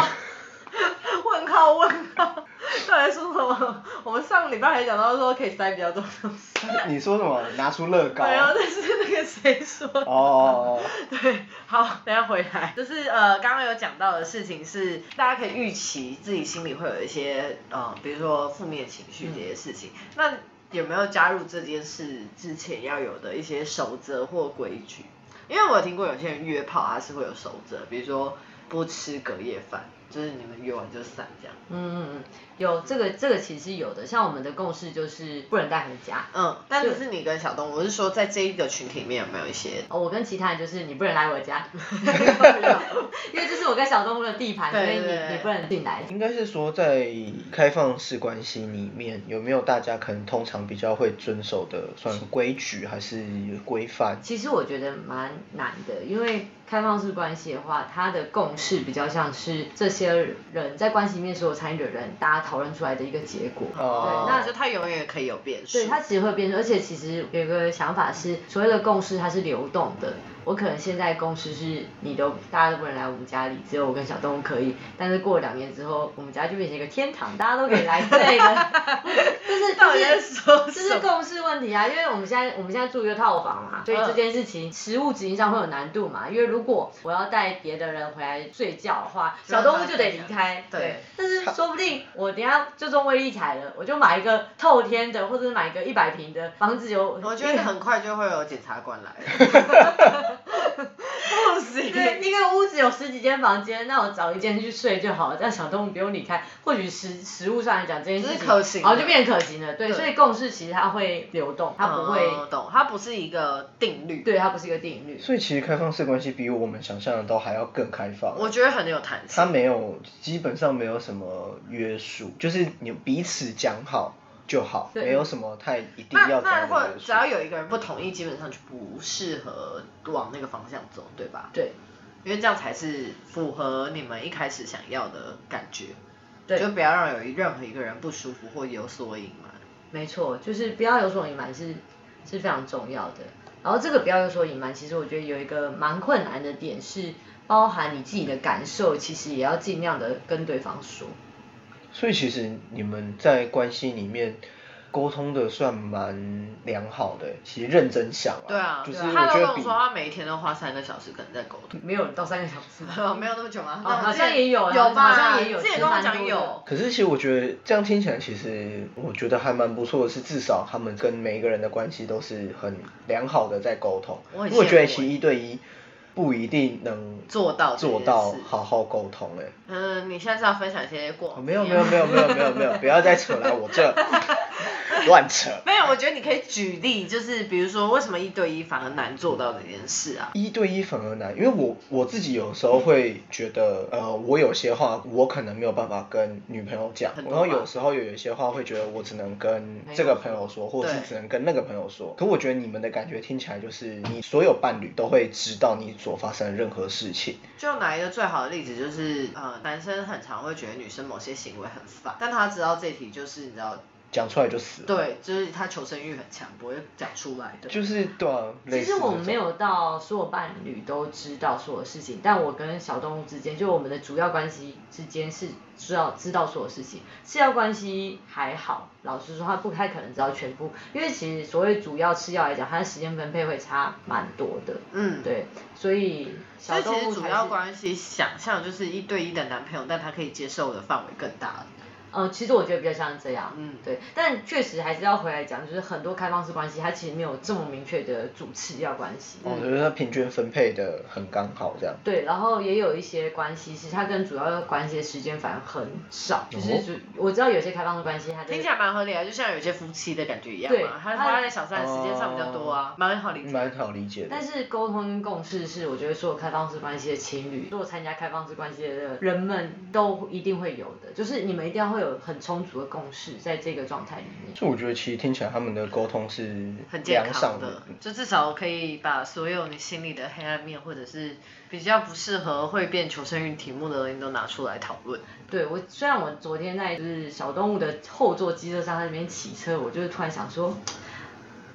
问 号问号，到底在说什么？我们上个礼拜还讲到说可以塞比较多东西，你说什么？拿出乐高。没有，那是那个谁说的。哦哦哦。对，好，等下回来，就是呃，刚刚有讲到的事情是，大家可以预期自己心里会有一些呃，比如说负面情绪这些事情，那有没有加入这件事之前要有的一些守则或规矩？因为我有听过有些人约炮他是会有守则，比如说不吃隔夜饭，就是你们约完就散这样。嗯嗯嗯，有这个这个其实有的，像我们的共识就是不能带回家。嗯，但只是你跟小东，我是说在这一个群体里面有没有一些？哦，我跟其他人就是你不能来我家，因为这是我跟小动物的地盘，所以你你不能进来。应该是说，在开放式关系里面，有没有大家可能通常比较会遵守的，算规矩还是规范？其实我觉得蛮难的，因为开放式关系的话，它的共识比较像是这些人在关系里面所有参与的人，大家讨论出来的一个结果。哦对，那那就他永远可以有变数。对，它其实会变数，而且其实有一个想法是，所谓的共识它是流动的，我可能现在公司是你都大家都不能来我们家里，只有我跟小动物可以。但是过了两年之后，我们家就变成一个天堂，大家都可以来之类的。就是到底在就是说这？是共识问题啊，因为我们现在我们现在住一个套房嘛，所以这件事情实物执行上会有难度嘛。因为如果我要带别的人回来睡觉的话，小动物就得离开。对，但是说不定我等下就中威力彩了，我就买一个透天的，或者是买一个一百平的房子有。我觉得很快就会有检察官来了。不行。对，一个屋子有十几间房间，那我找一间去睡就好了，这样小动物不用离开。或许实实物上来讲，这件事情是可行的然后就变可行了。对，对所以共识其实它会流动，它不会，嗯懂，它不是一个定律。对，它不是一个定律。所以其实开放式关系比我们想象的都还要更开放。我觉得很有弹性。它没有，基本上没有什么约束，就是你彼此讲好就好，没有什么太一定要怎那或样的约束。只要有一个人不同意，基本上就不适合往那个方向走，对吧？对，因为这样才是符合你们一开始想要的感觉。对就不要让有任何一个人不舒服或有所隐瞒。没错，就是不要有所隐瞒是是非常重要的。然后这个不要有所隐瞒，其实我觉得有一个蛮困难的点是，包含你自己的感受，其实也要尽量的跟对方说。所以其实你们在关系里面沟通的算蛮良好的，其实认真想啊，对啊，就是我觉得比跟我说他每一天都花三个小时可能在沟通。没有到三个小时，没有那么久吗？哦好像也有啊有吧？好像也有之前跟我讲有。可是其实我觉得这样听起来，其实我觉得还蛮不错的，是至少他们跟每一个人的关系都是很良好的在沟通。我很因为我觉得其实一对一不一定能做到做到好好沟通哎、嗯，你现在是要分享一些过哦往？没有没有没有没有没有没有，不要再扯来我这，乱扯。没有，我觉得你可以举例，就是比如说为什么一对一反而难做到这件事啊？一对一反而难，因为我我自己有时候会觉得，呃，我有些话我可能没有办法跟女朋友讲，然后有时候有一些话会觉得我只能跟这个朋友说，或者是只能跟那个朋友说。可我觉得你们的感觉听起来就是，你所有伴侣都会知道你所发生任何事情。就拿一个最好的例子，就是呃，男生很常会觉得女生某些行为很烦，但他知道这题就是你知道，讲出来就死了。对，就是他求生欲很强，不会讲出来的。就是对啊，其实我们没有到所有伴侣都知道所有事情，但我跟小动物之间，就我们的主要关系之间是知道知道所有事情。次要关系还好，老实说，他不太可能知道全部，因为其实所谓主要次要来讲，他的时间分配会差蛮多的。嗯，。对，所以所以其小动物实主要关系想象就是一对一的男朋友，但他可以接受的范围更大。呃，其实我觉得比较像这样，嗯对，但确实还是要回来讲，就是很多开放式关系，它其实没有这么明确的主次要关系。哦，我觉得它平均分配的很刚好这样。对，然后也有一些关系是它跟主要关系的时间反而很少，就是主、我知道有些开放式关系它的听起来蛮合理啊，就像有些夫妻的感觉一样对嘛，他他花在小三的时间上比较多啊，蛮好理解。蛮好理解的。但是沟通跟共识是，我觉得所有开放式关系的情侣，所有参加开放式关系的人们都一定会有的，就是你们一定要会有很充足的共识，在这个状态里面。就我觉得其实听起来他们的沟通是很健康的，就至少可以把所有你心里的黑暗面，或者是比较不适合会变求生欲题目的东西都拿出来讨论。对我，虽然我昨天在就是小动物的后座机车上在那边骑车，我就是突然想说，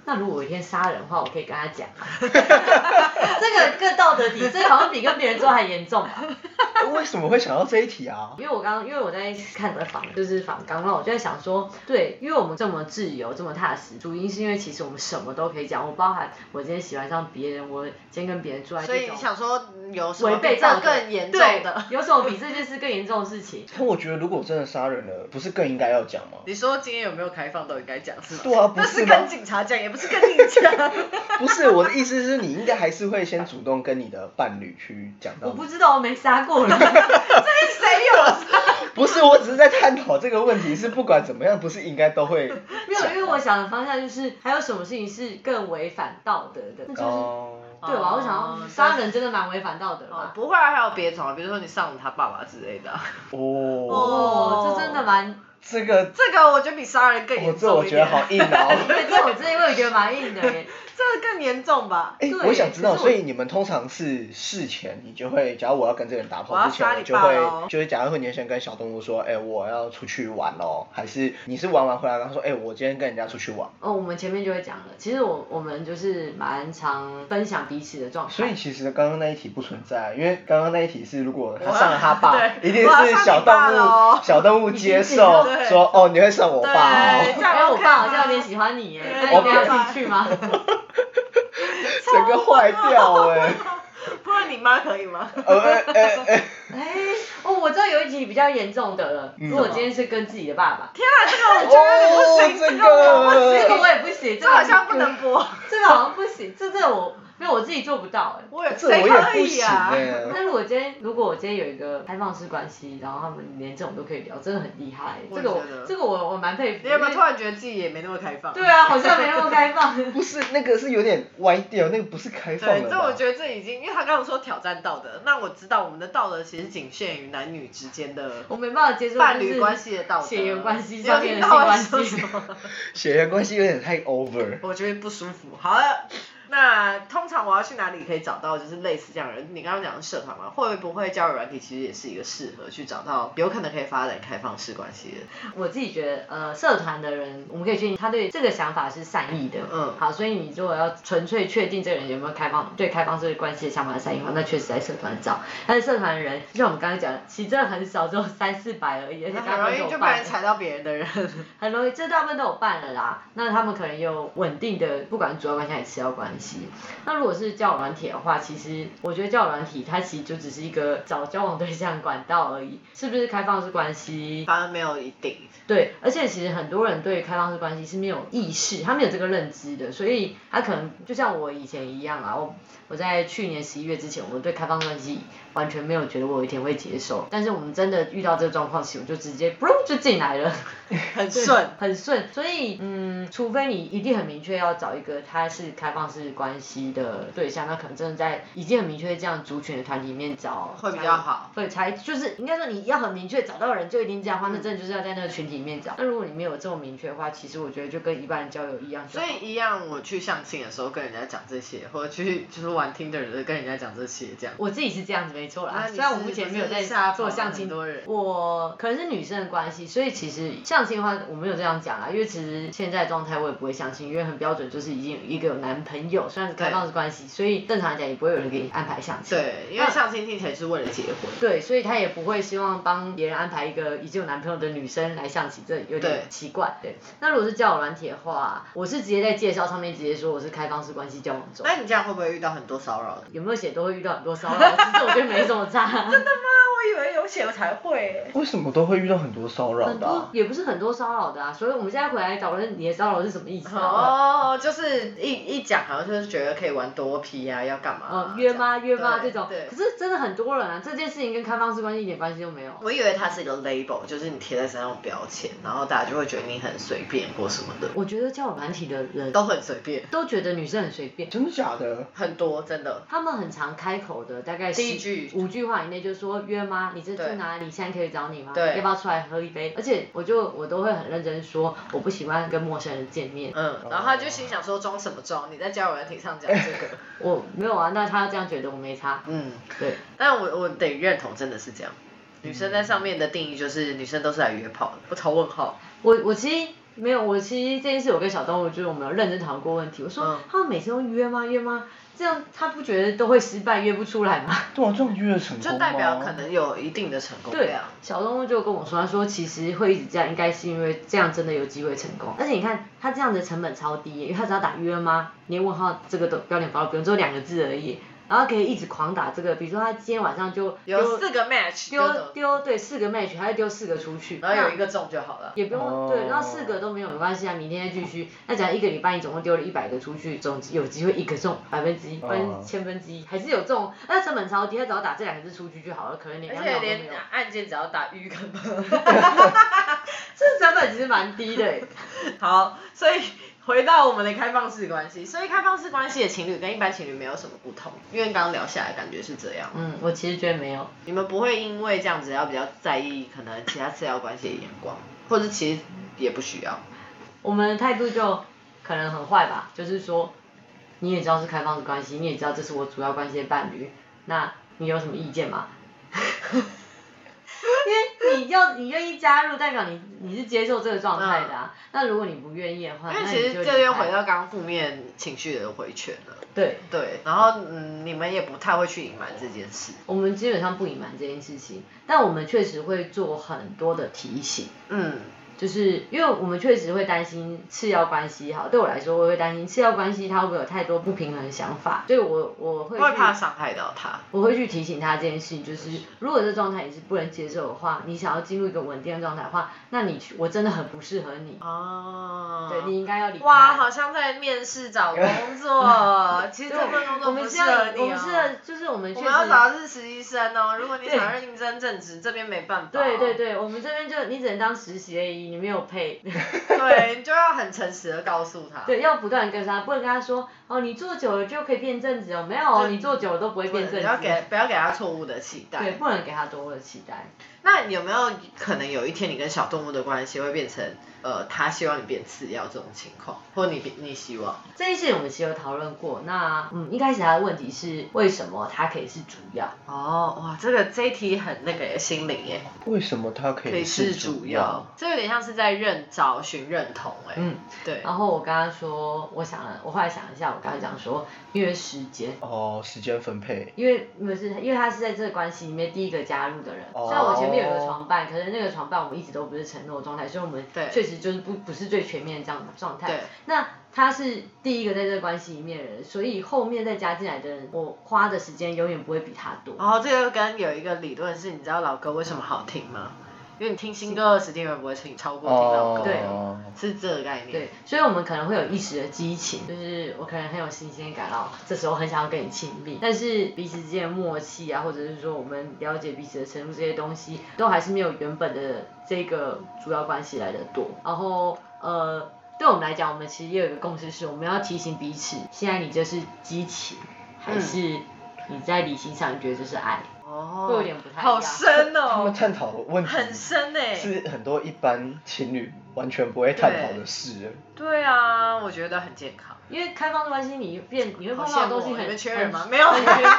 那如果有一天杀人的话，我可以跟他讲啊，这个更道德底，这个好像比跟别人做还严重吧？为什么会想到这一题啊？因为我刚刚因为我在看的访就是访刚刚我就在想说，对，因为我们这么自由这么踏实，主因是因为其实我们什么都可以讲，我包含我今天喜欢上别人，我今天跟别人住在所以你想说有什么违背比这道德更严重的？有什么比这件事更严重的事情？可我觉得如果真的杀人了，不是更应该要讲吗？你说今天有没有开放都应该讲是吗？对啊不是吗是跟警察讲，也不是跟你讲。不是我的意思是你应该还是会先主动跟你的伴侣去讲到我。不知道，我没杀过人。这谁有杀？不是，我只是在探讨这个问题，是不管怎么样，不是应该都会 没有，因为我想的方向就是还有什么事情是更违反道德的，那就是、哦。对吧？我想哦要杀人真的蛮违反道德的哦？，不会啊，还有别种啊，比如说你上了他爸爸之类的啊。哦。哦，这真的蛮这个这个我觉得比杀人更我严这我觉得。好硬哦。对，这我自己会觉得蛮硬的耶。这个更严重吧？哎、对我想知道，所以你们通常是事前，你就会，假如我要跟这个人打我要炮之前，就会就是假如会年前跟小动物说，哎、我要出去玩哦，还是你是玩完回来，然后说，哎、我今天跟人家出去玩，哦，我们前面就会讲了，其实我我们就是蛮常分享彼此的状态。所以其实刚刚那一题不存在，因为刚刚那一题是如果他上了他爸，一定是小动物，小动物接受 对说，哦，你会上我爸哦，这样哎，我爸好像有点喜欢你耶，对那你们要起去吗？整个坏掉哎、不然你妈可以吗？呃哎哎哎，哎，哦，我知道有一集比较严重的了，嗯如果今天是跟自己的爸爸，天啊，这个我觉得不行，哦这个我不行，这个我也不行，这好像不能播。这个好像不行，这这我 没有我自己做不到哎。我也这我也谁可不行以啊？哎、那如果今天如果我今天有一个开放式关系，然后他们连这种都可以聊，真的很厉害。我这个我觉得这个我我蛮佩服。你有没有突然觉得自己也没那么开放？对啊，好像没那么开放。不是那个是有点歪掉，那个不是开放对，的。这我觉得这已经，因为他刚刚说挑战道德，那我知道我们的道德其实仅限于男女之间的我没办法接受伴侣关系的道德，血缘关系上面的性关系。血缘关系有点太 over。我觉得不舒服。好了，那通常我要去哪里可以找到就是类似这样的人？你刚刚讲的社团嘛，会不会交友软体其实也是一个适合去找到有可能可以发展开放式关系的？我自己觉得，呃，社团的人，我们可以确定他对这个想法是善意的。嗯好，所以你如果要纯粹确定这个人有没有开放对开放式关系的想法是善意的话，那确实在社团找。但是社团的人，就像我们刚刚讲的，其实真的很少，只有三四百而已，而且很容易就被。人踩到别人的人。很容易，这大部分都有办了啦。那他们可能有稳定的，不管主要关系还是次要关系。那如果是交友软体的话，其实我觉得交友软体它其实就只是一个找交往对象管道而已，是不是开放式关系？反而没有一定。对，而且其实很多人对开放式关系是没有意识，他没有这个认知的，所以他可能就像我以前一样啊，我我在去年十一月之前，我对开放式关系完全没有觉得我有一天会接受，但是我们真的遇到这个状况时，我就直接噗就进来了。很顺，很顺，所以嗯，除非你一定很明确要找一个他是开放式关系的对象，那可能真的在已经很明确这样族群的团体里面找会比较好对，才就是应该说你要很明确找到人就一定这样的话，那真的就是要在那个群体里面找。那如果你没有这么明确的话，其实我觉得就跟一般人交友一样所。以一样，我去相亲的时候跟人家讲这些，或者去就是玩听的人跟人家讲这些，这样。我自己是这样子没错啦那，你虽然我目前没有在做相亲很多人，我可能是女生的关系，所以其实相亲的话我没有这样讲啊，因为其实现在状态我也不会相亲，因为很标准就是已经有一个有男朋友，虽然是开放式关系，所以正常来讲也不会有人给你安排相亲。对，因为相亲听起来是为了结婚。对，所以他也不会希望帮别人安排一个已经有男朋友的女生来相亲，这有点奇怪。对，那如果是交友软体的话，我是直接在介绍上面直接说我是开放式关系交往中。那你这样会不会遇到很多骚扰的？有没有写都会遇到很多骚扰，其实我觉得没什么差。真的吗？我以为有写我才会。为什么都会遇到很多骚扰很多的啊、也不是很多骚扰的啊，所以我们现在回来讨论你的骚扰是什么意思啊？哦，就是一一讲好像就是觉得可以玩多批啊，要干嘛、嗯，约吗？约吗？这种，对可。是真的很多人啊，这件事情跟开放式关系一点关系都没有。我以为它是一个 label，就是你贴在身上的标签，然后大家就会觉得你很随便或什么的，我觉得交友软体的人都很随便，都觉得女生很随便，真的假的？很多真的。他们很常开口的，大概十第一句五句话以内就说约吗？你这对住哪里？现在可以找你吗？对要不要出来喝一杯？而且我就我都会很认真说，我不喜欢跟陌生人见面。嗯，然后他就心想说装什么装？你在交友软体上讲这个，我没有啊，那他这样觉得我没差。嗯，对，但我我得认同，真的是这样。女生在上面的定义就是女生都是来约炮的，不投问号。我我其实没有，我其实这件事我跟小动物就是我们有认真讨论过问题。我说、嗯他们每次都约吗？约吗？这样他不觉得都会失败，约不出来吗？对啊，这样约得成功吗？就代表可能有一定的成功对啊。小动物就跟我说，他说其实会一直这样，应该是因为这样真的有机会成功。而且你看他这样的成本超低耶，因为他只要打约吗？连问号这个都标点符号不用，只有两个字而已。然后可以一直狂打这个，比如说他今天晚上就丢有四个 match 丢丢丢对四个 match，他就丢四个出去，那然后有一个中就好了。也不用、哦对，然后四个都没有没关系啊，明天再继续。那假如一个礼拜你总共丢了一百个出去，总有机会一个中百分之一，哦分千分之一，还是有中。那成本超低，他只要打这两个字出去就好了，可能你而且连。按键只要打预根本。这成本其实蛮低的。好，所以回到我们的开放式关系，所以开放式关系的情侣跟一般情侣没有什么不同，因为刚刚聊下来感觉是这样。嗯，我其实觉得没有。你们不会因为这样子要比较在意可能其他次要关系的眼光，或者其实也不需要。我们的态度就可能很坏吧，就是说，你也知道是开放式关系，你也知道这是我主要关系的伴侣，那你有什么意见吗？因为你要你愿意加入，代表你你是接受这个状态的啊。那如果你不愿意的话，因为那其实这又回到刚刚负面情绪的回圈了。对，对，然后嗯，你们也不太会去隐瞒这件事。我们基本上不隐瞒这件事情，但我们确实会做很多的提醒。嗯，就是因为我们确实会担心次要关系，好，对我来说，我会担心次要关系他会不会有太多不平衡的想法，所以我我会会怕伤害到他。我会去提醒他这件事情，就是如果这状态你是不能接受的话，你想要进入一个稳定的状态的话，那你我真的很不适合你，哦，对你应该要离开。哇，好像在面试找工作，其实这份工作不我们是要适合你我们是。就是我们确我要找的是实习生哦，如果你想要应征正职，这边没办法。对对。对，我们这边就你只能当实习而已，你没有配。对，你就要很诚实的告诉他。对，要不断跟他，不能跟他说哦，你做久了就可以变正直哦，没有哦，你做久了都不会变正直。不要给不要给他错误的期待。对，不能给他多的期待。那有没有可能有一天你跟小动物的关系会变成呃，他希望你变次要这种情况，或你你希望？这件事我们其实有讨论过。那嗯，一开始他的问题是为什么他可以是主要？哦，哇，这个这一题很那个心灵耶，为什么他可可以以是主要，这有点像是在认找寻认同哎。嗯，对。然后我跟他说，我想了，我后来想一下，我跟他讲说，因为时间。哦，时间分配，因为因为是因为他是在这个关系里面第一个加入的人，哦虽然我前面有个床伴，可是那个床伴我们一直都不是承诺状态，所以我们对确实就是不不是最全面的这样的状态。对那他是第一个在这个关系里面的人，所以后面再加进来的人，我花的时间永远不会比他多。然后这个跟有一个理论是，你知道老歌为什么好听吗？因为你听新歌的时间，永远不会听超过听老歌。对哦，是这个概念。对，所以我们可能会有一时的激情，就是我可能很有新鲜感哦，这时候很想要跟你亲密，但是彼此之间的默契啊，或者是说我们了解彼此的程度这些东西，都还是没有原本的这个主要关系来的多。然后呃，对我们来讲，我们其实也有一个共识是，我们要提醒彼此，现在你这是激情，还是你在理性上你觉得这是爱？哦，会有点不太一样好深哦他们哦，探讨的问题很深哎。是很多一般情侣完全不会探讨的事。对啊，我觉得很健康。因为开放的关系，你变你会好碰到东西很缺人吗？很没有，很全面。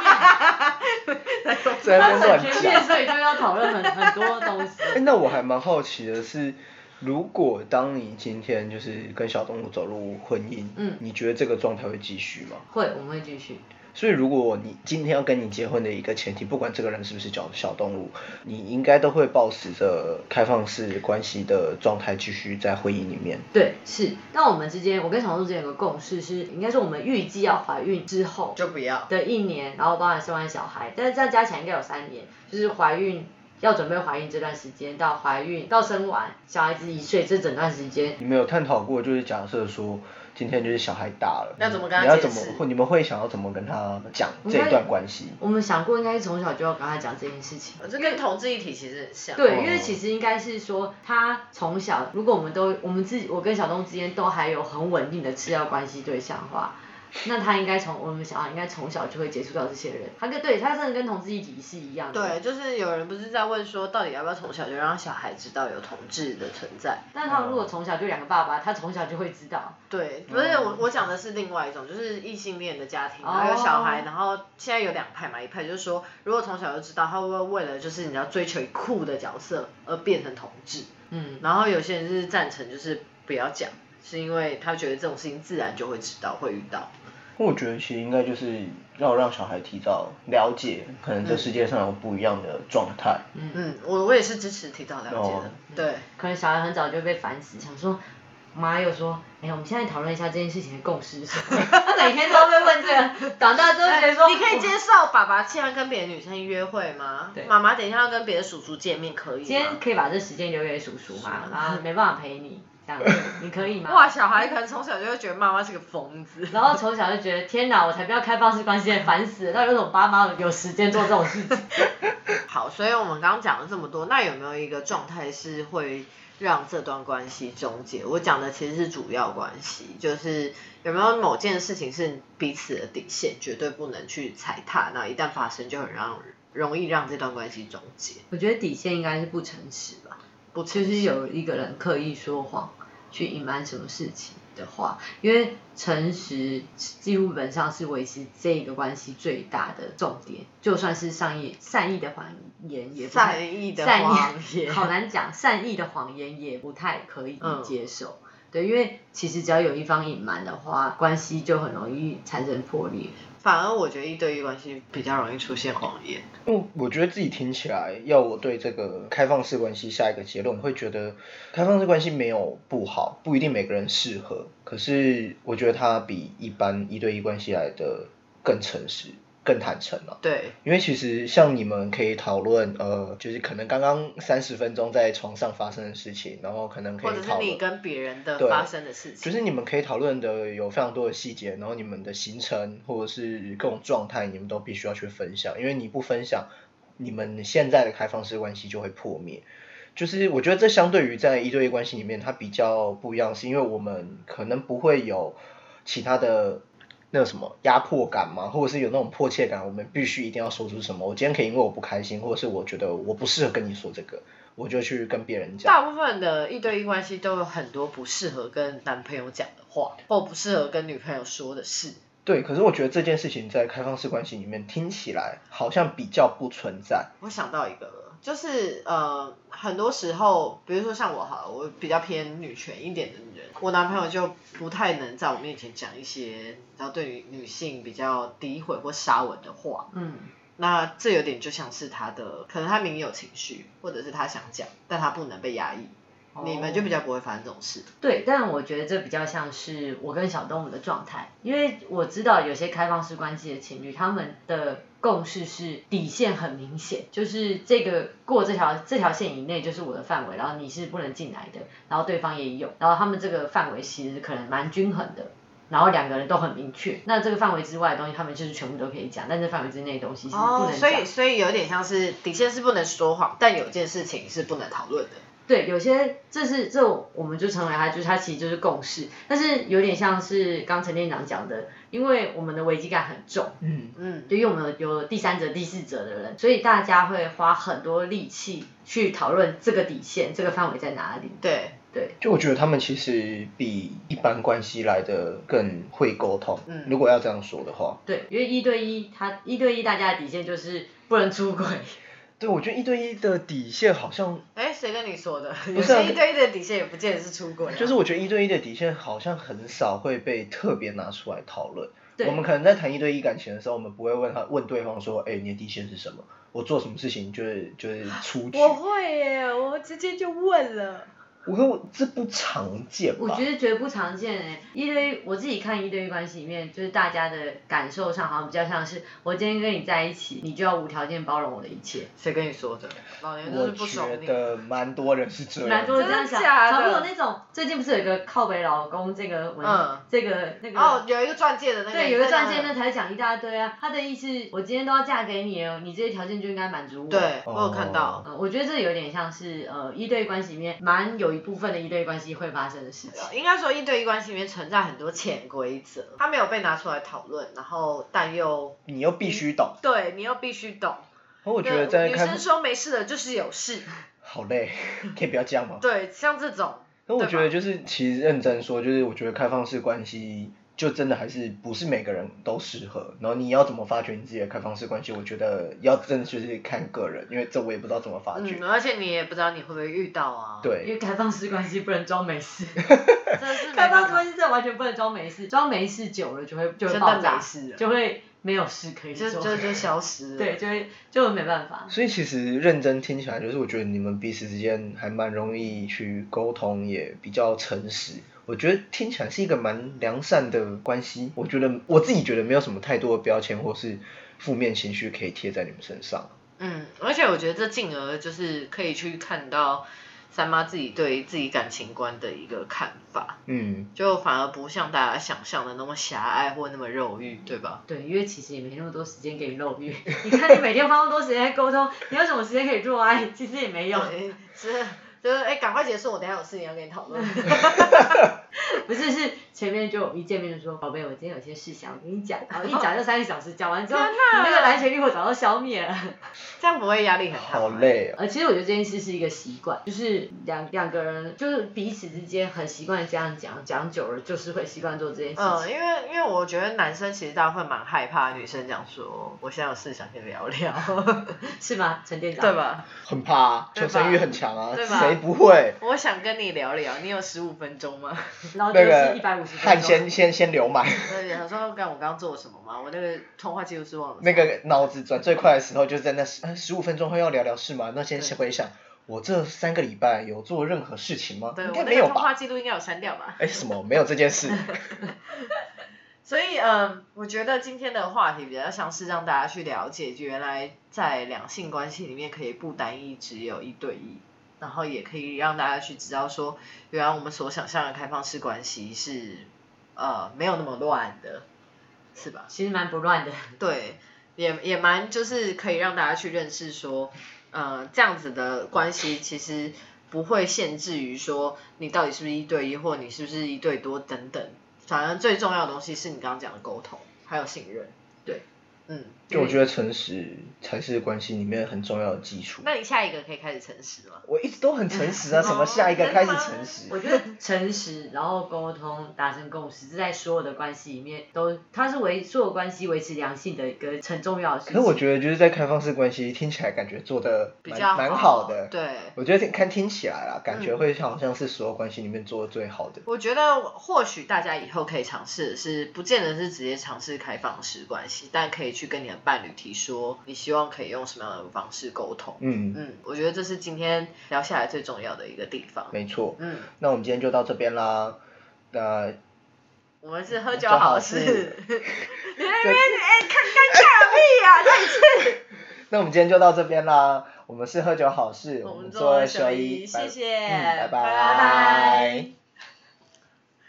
在那乱很全面，讲。所以就要讨论很很多东西。哎，那我还蛮好奇的是，如果当你今天就是跟小动物走入婚姻，嗯你觉得这个状态会继续吗？会，我们会继续。所以，如果你今天要跟你结婚的一个前提，不管这个人是不是小小动物，你应该都会保持着开放式关系的状态，继续在婚姻里面。对，是。那我们之间，我跟小鹿之间有个共识是，应该是我们预计要怀孕之后就不要。的一年，然后包含生完小孩，但是这样。加起来应该有三年，就是怀孕要准备怀孕这段时间到怀孕到生完小孩子一岁这整段时间，你们有探讨过，就是假设说今天就是小孩大了，那怎么跟他你要解释怎么，会你们会想要怎么跟他讲这一段关系？我们想过应该是从小就要跟他讲这件事情。这跟同志一体其实很像。对，哦因为其实应该是说，他从小，如果我们都我们自己，我跟小东之间都还有很稳定的次要关系对象的话，那他应该从我们小孩应该从小就会接触到这些人。他跟对他真的跟同志一体是一样的。对，就是有人不是在问说，到底要不要从小就让小孩知道有同志的存在？但他如果从小就两个爸爸，他从小就会知道。对，不是我我讲的是另外一种，就是异性恋的家庭，哦然后有小孩，然后现在有两派嘛，一派就是说，如果从小就知道，他会不会为了就是你要追求酷的角色而变成同志？嗯，然后有些人是赞成就是不要讲，是因为他觉得这种事情自然就会知道会遇到。我觉得其实应该就是要让小孩提早了解，可能这世界上有不一样的状态。嗯，我我也是支持提早了解哦的，对。可能小孩很早就被烦死，想说。妈又说：“哎、我们现在讨论一下这件事情的共识是什么？” 他每天都会问这个，长大之后觉得说：“你可以接受爸爸现在跟别的女生约会吗？对妈妈等一下要跟别的叔叔见面，可以今天？可以把这时间留给叔叔吗？然后没办法陪你，这样子 你可以吗？哇，小孩可能从小就会觉得妈妈是个疯子。然后从小就觉得天哪，我才不要开放式关系，烦死了！到底为什么爸妈有时间做这种事情？好，所以我们刚刚讲了这么多，那有没有一个状态是会让这段关系终结？我讲的其实是主要关系，就是有没有某件事情是彼此的底线，绝对不能去踩踏，那一旦发生就很让容易让这段关系终结。我觉得底线应该是不诚实吧。不诚实就是有一个人刻意说谎去隐瞒什么事情的话，因为诚实基本上是维持这个关系最大的重点，就算是善意善意的谎言也善意的谎言好难讲，善意的谎言也不太可以嗯接受。对，因为其实只要有一方隐瞒的话，关系就很容易产生破裂。反而我觉得一对一关系比较容易出现谎言。我觉得自己听起来，要我对这个开放式关系下一个结论，我会觉得开放式关系没有不好，不一定每个人适合。可是我觉得它比一般一对一关系来的更诚实、更坦诚了、对，因为其实像你们可以讨论，呃，就是可能刚刚三十分钟在床上发生的事情，然后可能可以讨论，你跟别人的发生的事情，就是你们可以讨论的有非常多的细节，然后你们的行程或者是各种状态，你们都必须要去分享，因为你不分享，你们现在的开放式关系就会破灭。就是我觉得这相对于在一对一关系里面，它比较不一样，是因为我们可能不会有其他的那个什么压迫感吗，或者是有那种迫切感，我们必须一定要说出什么。我今天可以因为我不开心，或者是我觉得我不适合跟你说这个，我就去跟别人讲。大部分的一对一关系都有很多不适合跟男朋友讲的话，或不适合跟女朋友说的事。对，可是我觉得这件事情在开放式关系里面听起来好像比较不存在。我想到一个了，就是呃，很多时候，比如说像我好了，我比较偏女权一点的人，我男朋友就不太能在我面前讲一些，然后对于女性比较诋毁或杀文的话。嗯，那这有点就像是他的，可能他明明有情绪，或者是他想讲，但他不能被压抑，你们就比较不会发生这种事。对，但我觉得这比较像是我跟小动物的状态，因为我知道有些开放式关系的情侣，他们的共识是底线很明显，就是这个过这条这条线以内就是我的范围，然后你是不能进来的，然后对方也有，然后他们这个范围其实可能蛮均衡的。然后两个人都很明确，那这个范围之外的东西，他们就是全部都可以讲，但这范围之内的东西是不能哦，所以所以有点像是底线是不能说谎，但有件事情是不能讨论的。对，有些这是这我们就成为它，就是它其实就是共识，但是有点像是刚陈店长讲的，因为我们的危机感很重，嗯，嗯，就因为我们有第三者、第四者的人，所以大家会花很多力气去讨论这个底线、这个范围在哪里。对，对，就我觉得他们其实比一般关系来的更会沟通。嗯如果要这样说的话，对，因为一对一，他一对一大家的底线就是不能出轨。对我觉得一对一的底线好像，哎，谁跟你说的？有不是一对一的底线也不见得是出轨、啊。就是我觉得一对一的底线好像很少会被特别拿出来讨论。对我们可能在谈一对一感情的时候，我们不会问他问对方说，哎、你的底线是什么？我做什么事情就是就是出局。我会耶，我直接就问了。我跟我这不常见吧？我觉得绝不常见诶，一对一，我自己看一对一关系里面，就是大家的感受上好像比较像是，我今天跟你在一起，你就要无条件包容我的一切。谁跟你说的？老年就我是不我觉你。得蛮多人是这样。蛮多人这样想，真的假的常会有那种最近不是有一个靠北老公这个文，嗯这个那个哦，有一个钻戒的那个。对，有一个钻戒，那那才讲一大堆啊。他的意思，我今天都要嫁给你了，你这些条件就应该满足我。对，我有看到。嗯，我觉得这有点像是呃一对一关系里面蛮有一部分的一对一关系会发生的事情。应该说一对一关系里面存在很多潜规则，它没有被拿出来讨论，然后但又你又必须懂。对你又必须懂。然后我觉得在女生说没事的就是有事，好累，可以不要这样吗？对，像这种。那我觉得就是，其实认真说，就是我觉得开放式关系就真的还是不是每个人都适合。然后你要怎么发掘你自己的开放式关系，我觉得要真的就是看个人，因为这我也不知道怎么发掘。嗯，而且你也不知道你会不会遇到啊。，对因对，为开放式关系不能装没事，真的是开放式关系真的完全不能装没事，装没事久了就会就会真的爆炸没事了就会没有事可以就做，就就消失了。对，就会就没办法。所以其实认真听起来，就是我觉得你们彼此之间还蛮容易去沟通，也比较诚实。我觉得听起来是一个蛮良善的关系。我觉得我自己觉得没有什么太多的标签或是负面情绪可以贴在你们身上。嗯，而且我觉得这进而就是可以去看到三妈自己对自己感情观的一个看法，嗯，就反而不像大家想象的那么狭隘或那么肉欲，对吧？对，因为其实也没那么多时间给你肉欲。你看你每天花那么多时间在沟通，你有什么时间可以做爱？其实也没有。对，这就是哎，赶快结束，我等下有事情要跟你讨论。不是，是前面就一见面就说，宝贝，我今天有些事想要跟你讲，然后一 讲就三个小时，讲完之后，天你那个蓝潜力我早就消灭了。这样不会压力很大好。累哦。呃，其实我觉得这件事是一个习惯，就是两两个人就是彼此之间很习惯这样讲，讲久了就是会习惯做这件事情。嗯，因为因为我觉得男生其实大部分蛮害怕女生讲说，我现在有事想跟你聊聊，是吗，陈店长？对？吧？很怕啊，求生欲很强啊，对吧谁不会？我想跟你聊聊，你有十五分钟吗？然后就是一百五汗。先先先流满，对，他说干我刚刚做了什么吗？我那个通话记录是忘了。那个脑子转最快的时候，就是在那十呃十五分钟后要聊聊事吗？那先对回想，我这三个礼拜有做任何事情吗？对，应我该没有通话？记录应该有删掉吧？哎，什么？没有这件事。所以，嗯，我觉得今天的话题比较像是让大家去了解，原来在两性关系里面可以不单一只有一对一，然后也可以让大家去知道说，原来我们所想象的开放式关系是呃没有那么乱的，是吧？其实蛮不乱的。对，也也蛮就是可以让大家去认识说，呃，这样子的关系其实不会限制于说你到底是不是一对一，或你是不是一对多等等。反正最重要的东西是你刚刚讲的沟通，还有信任。对，嗯，就我觉得诚实才是关系里面很重要的基础。那你下一个可以开始诚实吗？我一直都很诚实啊，什么下一个开始诚实？我觉得诚实，然后沟通，达成共识，这在所有的关系里面都，它是维所有关系维持良性的一个很重要的事情。可是我觉得就是在开放式关系听起来感觉做的比较蛮好的。对。我觉得听看听起来啊，感觉嗯会好像是所有关系里面做的最好的。我觉得或许大家以后可以尝试的是，不见得是直接尝试开放式关系，但可以去跟你的伴侣提说，你希望可以用什么样的方式沟通。嗯，嗯，我觉得这是今天聊下来最重要的一个地方。没错。嗯，那我们今天就到这边啦。那我们是喝酒酒好好事事。你那边哎，看尴尬屁呀、再一次。那我们今天就到这边啦。我们是喝酒好事，我们们做二休休一，拜谢谢，嗯拜拜拜